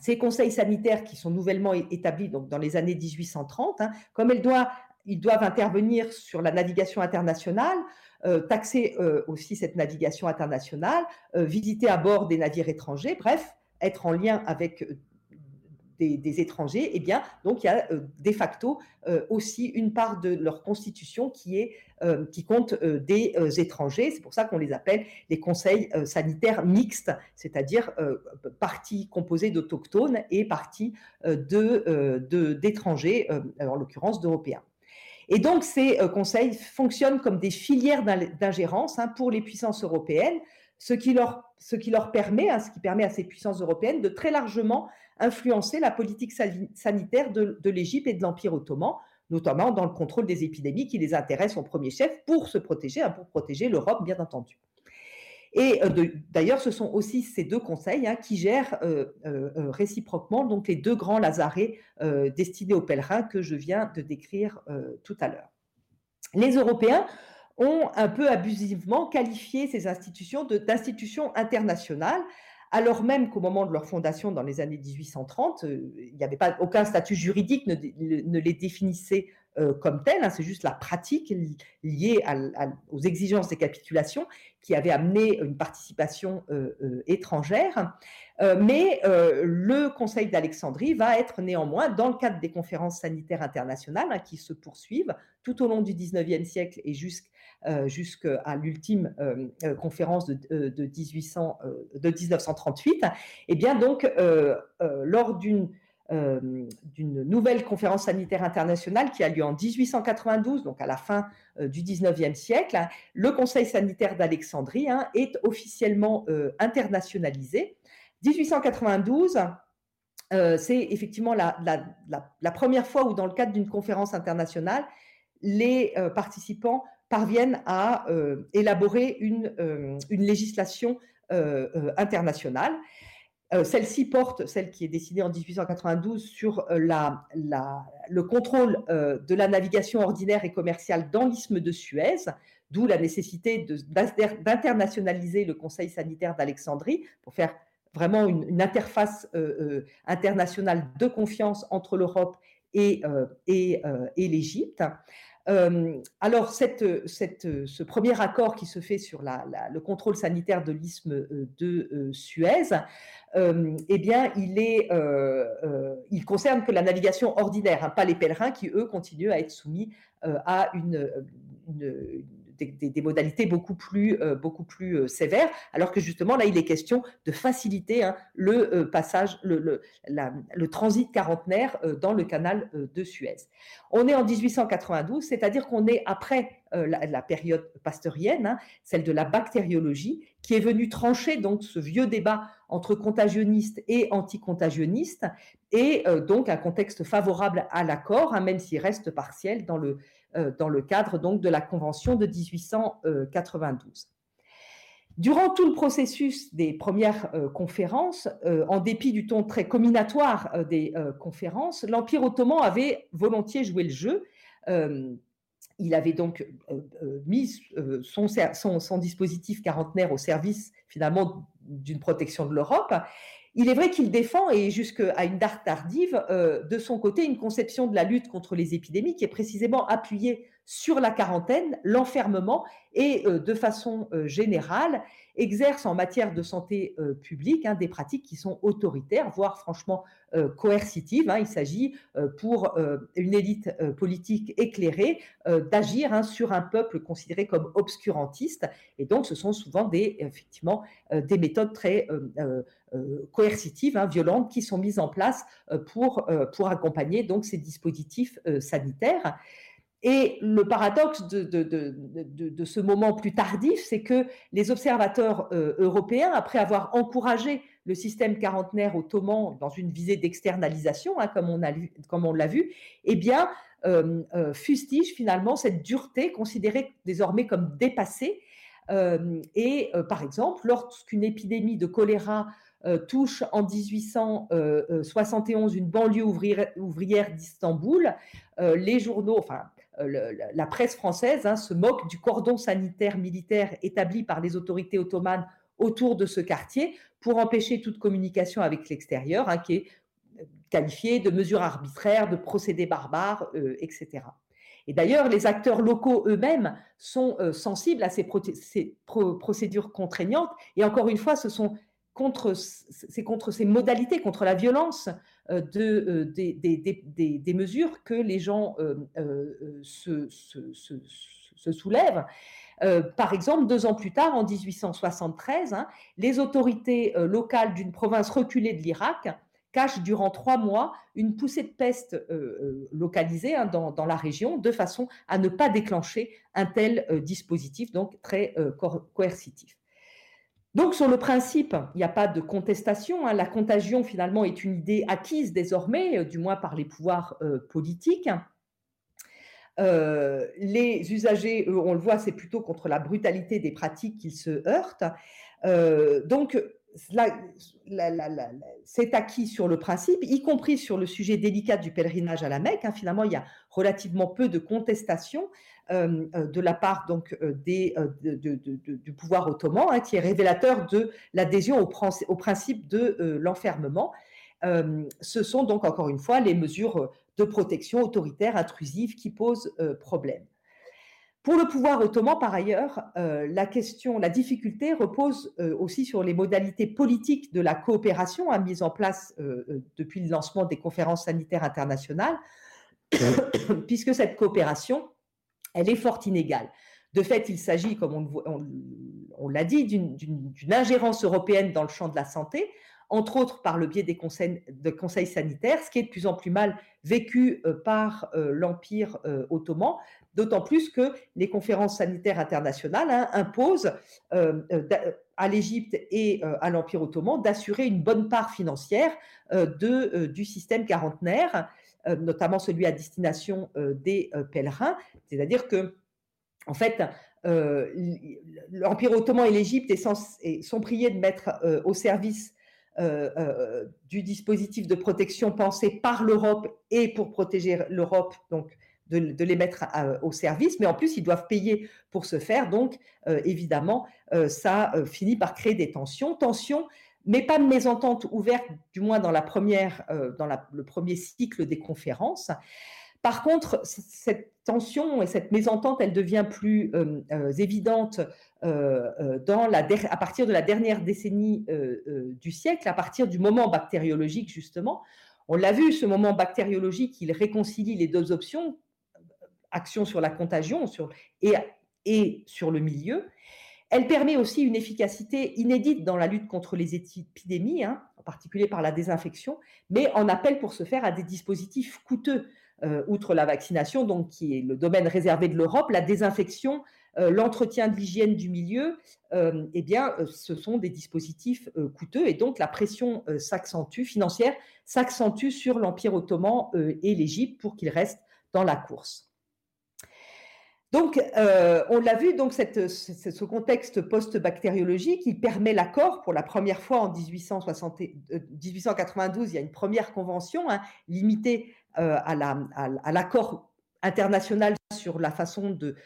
ces conseils sanitaires qui sont nouvellement établis donc, dans les années 1830, hein, comme ils doivent intervenir sur la navigation internationale, taxer aussi cette navigation internationale, visiter à bord des navires étrangers, bref, être en lien avec des, étrangers, eh bien, donc il y a euh, de facto euh, aussi une part de leur constitution qui, est, euh, qui compte des étrangers. C'est pour ça qu'on les appelle les conseils sanitaires mixtes, c'est-à-dire partie composée d'autochtones et partie d'étrangers, de, en l'occurrence d'Européens. Et donc, ces conseils fonctionnent comme des filières d'ingérence hein, pour les puissances européennes, ce qui leur, permet, hein, ce qui permet à ces puissances européennes de très largement influencer la politique sanitaire de, l'Égypte et de l'Empire ottoman, notamment dans le contrôle des épidémies qui les intéressent en premier chef pour se protéger, hein, pour protéger l'Europe, bien entendu. Et euh, d'ailleurs, ce sont aussi ces deux conseils hein, qui gèrent euh, euh, réciproquement donc les deux grands lazarets destinés aux pèlerins que je viens de décrire tout à l'heure. Les Européens ont un peu abusivement qualifié ces institutions d'institutions internationales, alors même qu'au moment de leur fondation dans les années 1830, euh, il n'y avait pas aucun statut juridique ne, ne les définissait euh, comme tels, hein. c'est juste la pratique liée aux exigences des capitulations qui avait amené une participation euh, étrangère. mais le Conseil d'Alexandrie va être néanmoins, dans le cadre des conférences sanitaires internationales hein, qui se poursuivent tout au long du 19e siècle et jusqu'à euh, l'ultime euh, euh, conférence de, de, 1800, de 1938, et eh bien donc, lors d'une d'une nouvelle conférence sanitaire internationale qui a lieu en 1892, donc à la fin du 19e siècle, le Conseil sanitaire d'Alexandrie hein, est officiellement internationalisé. 1892, c'est effectivement la, première fois où, dans le cadre d'une conférence internationale, les participants parviennent à euh, élaborer une, euh, législation euh. Celle-ci porte, celle qui est décidée en 1892, sur la, le contrôle de la navigation ordinaire et commerciale dans l'isthme de Suez, d'où la nécessité d'internationaliser le Conseil sanitaire d'Alexandrie pour faire vraiment une, interface internationale de confiance entre l'Europe et l'Égypte alors, cette, cette, ce premier accord qui se fait sur la, le contrôle sanitaire de l'isthme de Suez, eh bien, il concerne que la navigation ordinaire, hein, pas les pèlerins qui, eux, continuent à être soumis à une, des, modalités beaucoup plus, beaucoup plus sévères, alors que justement là, il est question de faciliter hein, le passage, le, le, transit quarantenaire dans le canal de Suez. On est en 1892, c'est-à-dire qu'on est après la, période pasteurienne, hein, celle de la bactériologie, qui est venue trancher donc ce vieux débat entre contagionnistes et anticontagionnistes, et donc un contexte favorable à l'accord, hein, même s'il reste partiel dans le, dans le cadre donc de la Convention de 1892. Durant tout le processus des premières conférences, en dépit du ton très combinatoire des conférences, l'Empire ottoman avait volontiers joué le jeu. il avait donc mis son, son, dispositif quarantenaire au service finalement d'une protection de l'Europe. Il est vrai qu'il défend, et jusqu'à une date tardive, de son côté, une conception de la lutte contre les épidémies qui est précisément appuyée sur la quarantaine, l'enfermement et euh, de façon euh, générale exerce en matière de santé euh, publique hein, des pratiques qui sont autoritaires, voire franchement coercitives. Hein. Il s'agit pour une élite politique éclairée d'agir hein, sur un peuple considéré comme obscurantiste. Et donc, ce sont souvent des, effectivement, des méthodes très coercitives, violentes, qui sont mises en place pour, pour accompagner donc ces dispositifs sanitaires. Et le paradoxe de, ce moment plus tardif, c'est que les observateurs euh, européens, après avoir encouragé le système quarantenaire ottoman dans une visée d'externalisation, hein, comme on l'a vu, eh bien, euh, euh, fustigent finalement cette dureté considérée désormais comme dépassée. et par exemple, lorsqu'une épidémie de choléra touche en 1871 une banlieue ouvrière, ouvrière d'Istanbul, les journaux, enfin euh, la presse française hein, se moque du cordon sanitaire militaire établi par les autorités ottomanes autour de ce quartier pour empêcher toute communication avec l'extérieur, hein, qui est euh, qualifié de mesures arbitraires, de procédés barbares, euh, etc. Et d'ailleurs, les acteurs locaux eux-mêmes sont sensibles à ces, procédures contraignantes. Et encore une fois, ce c'est contre ces modalités, contre la violence de, euh, des, mesures que les gens euh, se, soulèvent. par exemple, deux ans plus tard, en 1873, hein, les autorités locales d'une province reculée de l'Irak cachent durant trois mois une poussée de peste localisée hein, dans, dans, la région, de façon à ne pas déclencher un tel dispositif, donc très coercitif. Donc sur le principe, il n'y a pas de contestation. Hein. La contagion, finalement, est une idée acquise désormais, euh, du moins par les pouvoirs euh, politiques. Euh, les usagers, on le voit, c'est plutôt contre la brutalité des pratiques qu'ils se heurtent. donc, c'est acquis sur le principe, y compris sur le sujet délicat du pèlerinage à la Mecque. Hein. Finalement, il y a relativement peu de contestation. Euh, euh, de la part euh, du pouvoir ottoman, hein, qui est révélateur de l'adhésion au, au, principe de l'enfermement. ce sont donc encore une fois les mesures de protection autoritaire intrusives qui posent problème. Pour le pouvoir ottoman, par ailleurs, la question, la difficulté repose aussi sur les modalités politiques de la coopération hein, mise en place depuis le lancement des conférences sanitaires internationales, *coughs* puisque cette coopération elle est fort inégale. De fait, il s'agit, comme on, l'a dit, d'une ingérence européenne dans le champ de la santé, entre autres par le biais des conseils, sanitaires, ce qui est de plus en plus mal vécu euh, par euh, l'Empire euh, ottoman, d'autant plus que les conférences sanitaires internationales hein, imposent à l'Égypte et à l'Empire ottoman d'assurer une bonne part financière du système quarantenaire euh, notamment celui à destination euh, des euh, pèlerins. C'est-à-dire que, en fait, l'Empire ottoman et l'Égypte sont priés de mettre au service du dispositif de protection pensé par l'Europe et pour protéger l'Europe, donc de, les mettre au service, mais en plus ils doivent payer pour ce faire. Donc évidemment, ça finit par créer des tensions, tensions mais pas de mésentente ouverte, du moins dans, la première, euh, dans le premier cycle des conférences. Par contre, cette tension et cette mésentente, elle devient plus euh, euh, évidente dans la à partir de la dernière décennie du siècle, à partir du moment bactériologique, justement. On l'a vu, ce moment bactériologique, il réconcilie les deux options, action sur la contagion et sur le milieu. Elle permet aussi une efficacité inédite dans la lutte contre les épidémies, hein, en particulier par la désinfection, mais en appelle pour ce faire à des dispositifs coûteux. Euh, outre la vaccination, donc qui est le domaine réservé de l'Europe, la désinfection, euh, l'entretien de l'hygiène du milieu, euh, eh bien, ce sont des dispositifs coûteux et donc la pression s'accentue financière s'accentue sur l'Empire ottoman et l'Égypte pour qu'ils restent dans la course. Donc, euh, on l'a vu, donc ce contexte post-bactériologique, il permet l'accord pour la première fois en 1892. Euh, il y a une première convention hein, limitée euh, à l'accord international sur la façon de,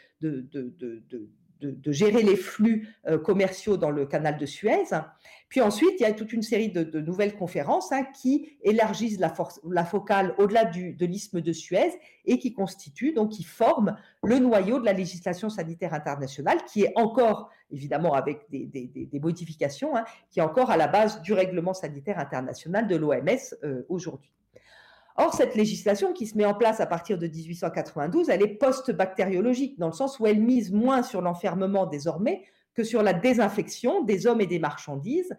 gérer les flux euh, commerciaux dans le canal de Suez. Puis ensuite, il y a toute une série de, nouvelles conférences hein, qui élargissent la, la focale au-delà de l'isthme de Suez et qui constituent, donc qui forment le noyau de la législation sanitaire internationale, qui est encore, évidemment avec des, modifications, hein, qui est encore à la base du règlement sanitaire international de l'OMS euh, aujourd'hui. Or, cette législation qui se met en place à partir de 1892, elle est post-bactériologique, dans le sens où elle mise moins sur l'enfermement désormais que sur la désinfection des hommes et des marchandises.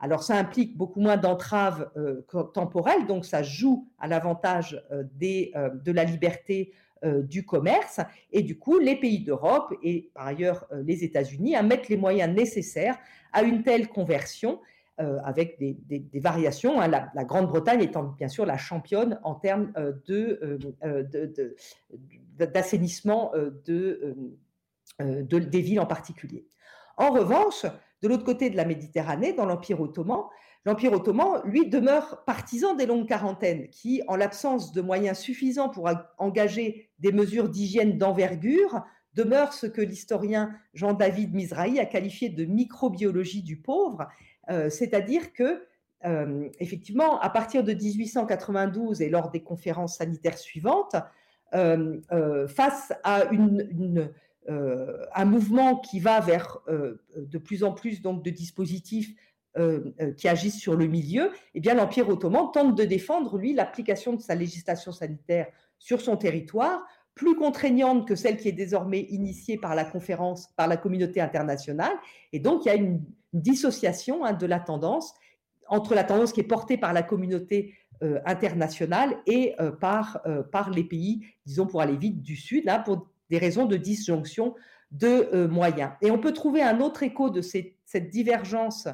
Alors, ça implique beaucoup moins d'entraves euh, temporelles, donc ça joue à l'avantage euh, euh, de la liberté du commerce. Et du coup, les pays d'Europe et par ailleurs les États-Unis mettent les moyens nécessaires à une telle conversion euh, avec des, variations. Hein. La, Grande-Bretagne étant bien sûr la championne en termes d'assainissement de, des villes en particulier. En revanche, de l'autre côté de la Méditerranée, dans l'Empire ottoman, l'Empire ottoman, lui, demeure partisan des longues quarantaines, qui, en l'absence de moyens suffisants pour engager des mesures d'hygiène d'envergure, demeure ce que l'historien Jean-David Mizrahi a qualifié de microbiologie du pauvre, euh, c'est-à-dire que, euh, effectivement, à partir de 1892 et lors des conférences sanitaires suivantes, euh, face à un mouvement qui va vers de plus en plus de dispositifs qui agissent sur le milieu, eh bien l'Empire ottoman tente de défendre, lui, l'application de sa législation sanitaire sur son territoire, plus contraignante que celle qui est désormais initiée par la conférence, par la communauté internationale. Et donc, il y a une, dissociation hein, de la tendance entre la tendance qui est portée par la communauté euh, internationale et euh, par, euh, par les pays, disons pour aller vite, du Sud, là, pour des raisons de disjonction de moyens. Et on peut trouver un autre écho de cette divergence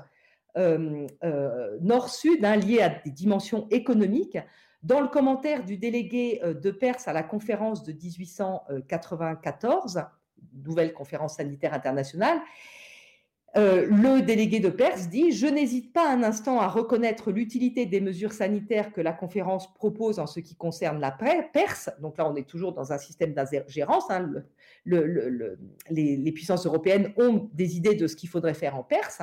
nord-sud hein, liée à des dimensions économiques. Dans le commentaire du délégué de Perse à la conférence de 1894, nouvelle conférence sanitaire internationale, euh, le délégué de Perse dit Je n'hésite pas un instant à reconnaître l'utilité des mesures sanitaires que la conférence propose en ce qui concerne la Perse. Donc là, on est toujours dans un système d'ingérence. Hein. les, puissances européennes ont des idées de ce qu'il faudrait faire en Perse.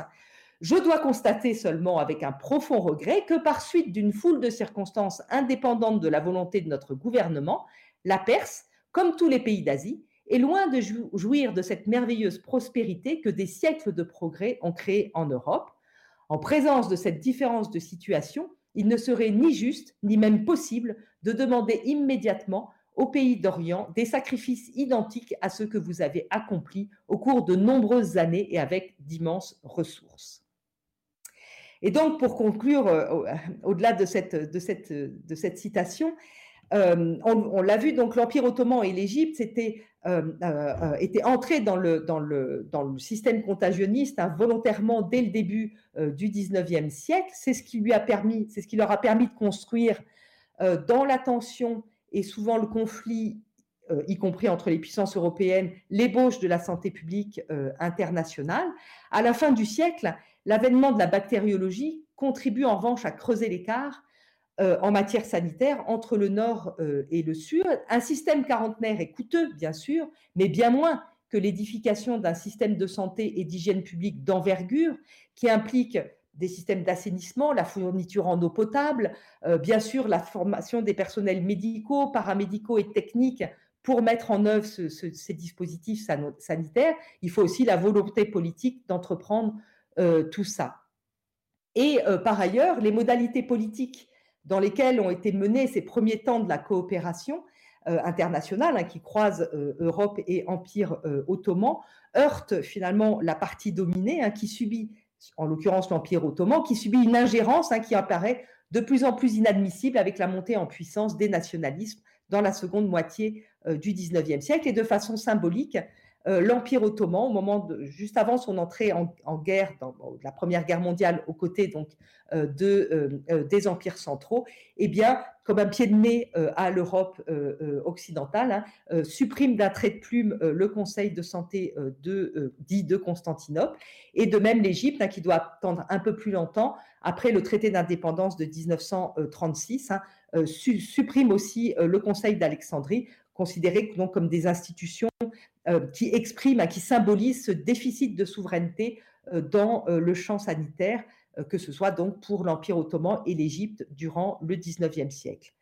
Je dois constater seulement avec un profond regret que par suite d'une foule de circonstances indépendantes de la volonté de notre gouvernement, la Perse, comme tous les pays d'Asie, est loin de jouir de cette merveilleuse prospérité que des siècles de progrès ont créée en Europe. En présence de cette différence de situation, il ne serait ni juste, ni même possible de demander immédiatement aux pays d'Orient des sacrifices identiques à ceux que vous avez accomplis au cours de nombreuses années et avec d'immenses ressources. Et donc, pour conclure, euh, au-delà de cette citation, euh, on, l'a vu, donc l'Empire ottoman et l'Égypte étaient, euh, euh, entrés dans le, système contagionniste hein, volontairement dès le début du 19e siècle. C'est ce qui lui a permis, c'est ce qui leur a permis de construire dans la tension et souvent le conflit, y compris entre les puissances européennes, l'ébauche de la santé publique internationale. À la fin du siècle, l'avènement de la bactériologie contribue en revanche à creuser l'écart euh, en matière sanitaire entre le nord euh, et le sud. Un système quarantenaire est coûteux, bien sûr, mais bien moins que l'édification d'un système de santé et d'hygiène publique d'envergure qui implique des systèmes d'assainissement, la fourniture en eau potable, euh, bien sûr la formation des personnels médicaux, paramédicaux et techniques pour mettre en œuvre ces dispositifs sanitaires. Il faut aussi la volonté politique d'entreprendre tout ça. Et par ailleurs, les modalités politiques dans lesquels ont été menés ces premiers temps de la coopération international hein, qui croise Europe et Empire ottoman heurte finalement la partie dominée hein, qui subit, en l'occurrence l'Empire ottoman, qui subit une ingérence hein, qui apparaît de plus en plus inadmissible avec la montée en puissance des nationalismes dans la seconde moitié du XIXe siècle et de façon symbolique. Euh, l'Empire ottoman, au moment juste avant son entrée en, guerre, dans, la Première Guerre mondiale, aux côtés donc euh, euh, des empires centraux, eh bien, comme un pied de nez à l'Europe occidentale, hein, supprime d'un trait de plume le Conseil de santé de, dit de Constantinople, et de même l'Égypte, hein, qui doit attendre un peu plus longtemps, après le traité d'indépendance de 1936, hein, supprime aussi le Conseil d'Alexandrie, considéré donc comme des institutions euh, qui expriment, qui symbolisent ce déficit de souveraineté euh, dans euh, le champ sanitaire, que ce soit donc pour l'Empire ottoman et l'Égypte durant le XIXe siècle.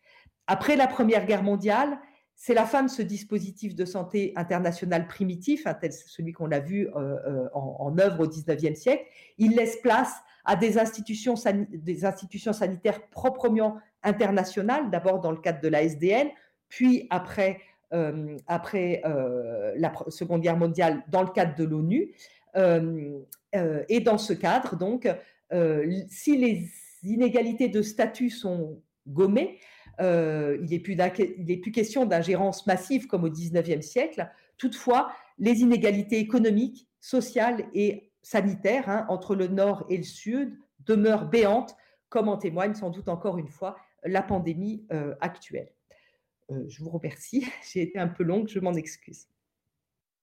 Après la Première Guerre mondiale, c'est la fin de ce dispositif de santé international primitif, hein, tel celui qu'on a vu en, œuvre au XIXe siècle. Il laisse place à des institutions, des institutions sanitaires proprement internationales, d'abord dans le cadre de la SDN, puis après, euh, euh, la Seconde Guerre mondiale dans le cadre de l'ONU. Euh, et dans ce cadre, donc, si les inégalités de statut sont gommées, il n'est plus, plus, question d'ingérence massive comme au XIXe siècle. Toutefois, les inégalités économiques, sociales et sanitaires hein, entre le Nord et le Sud demeurent béantes, comme en témoigne sans doute encore une fois la pandémie actuelle. Euh, je vous remercie. *laughs* J'ai été un peu longue, je m'en excuse.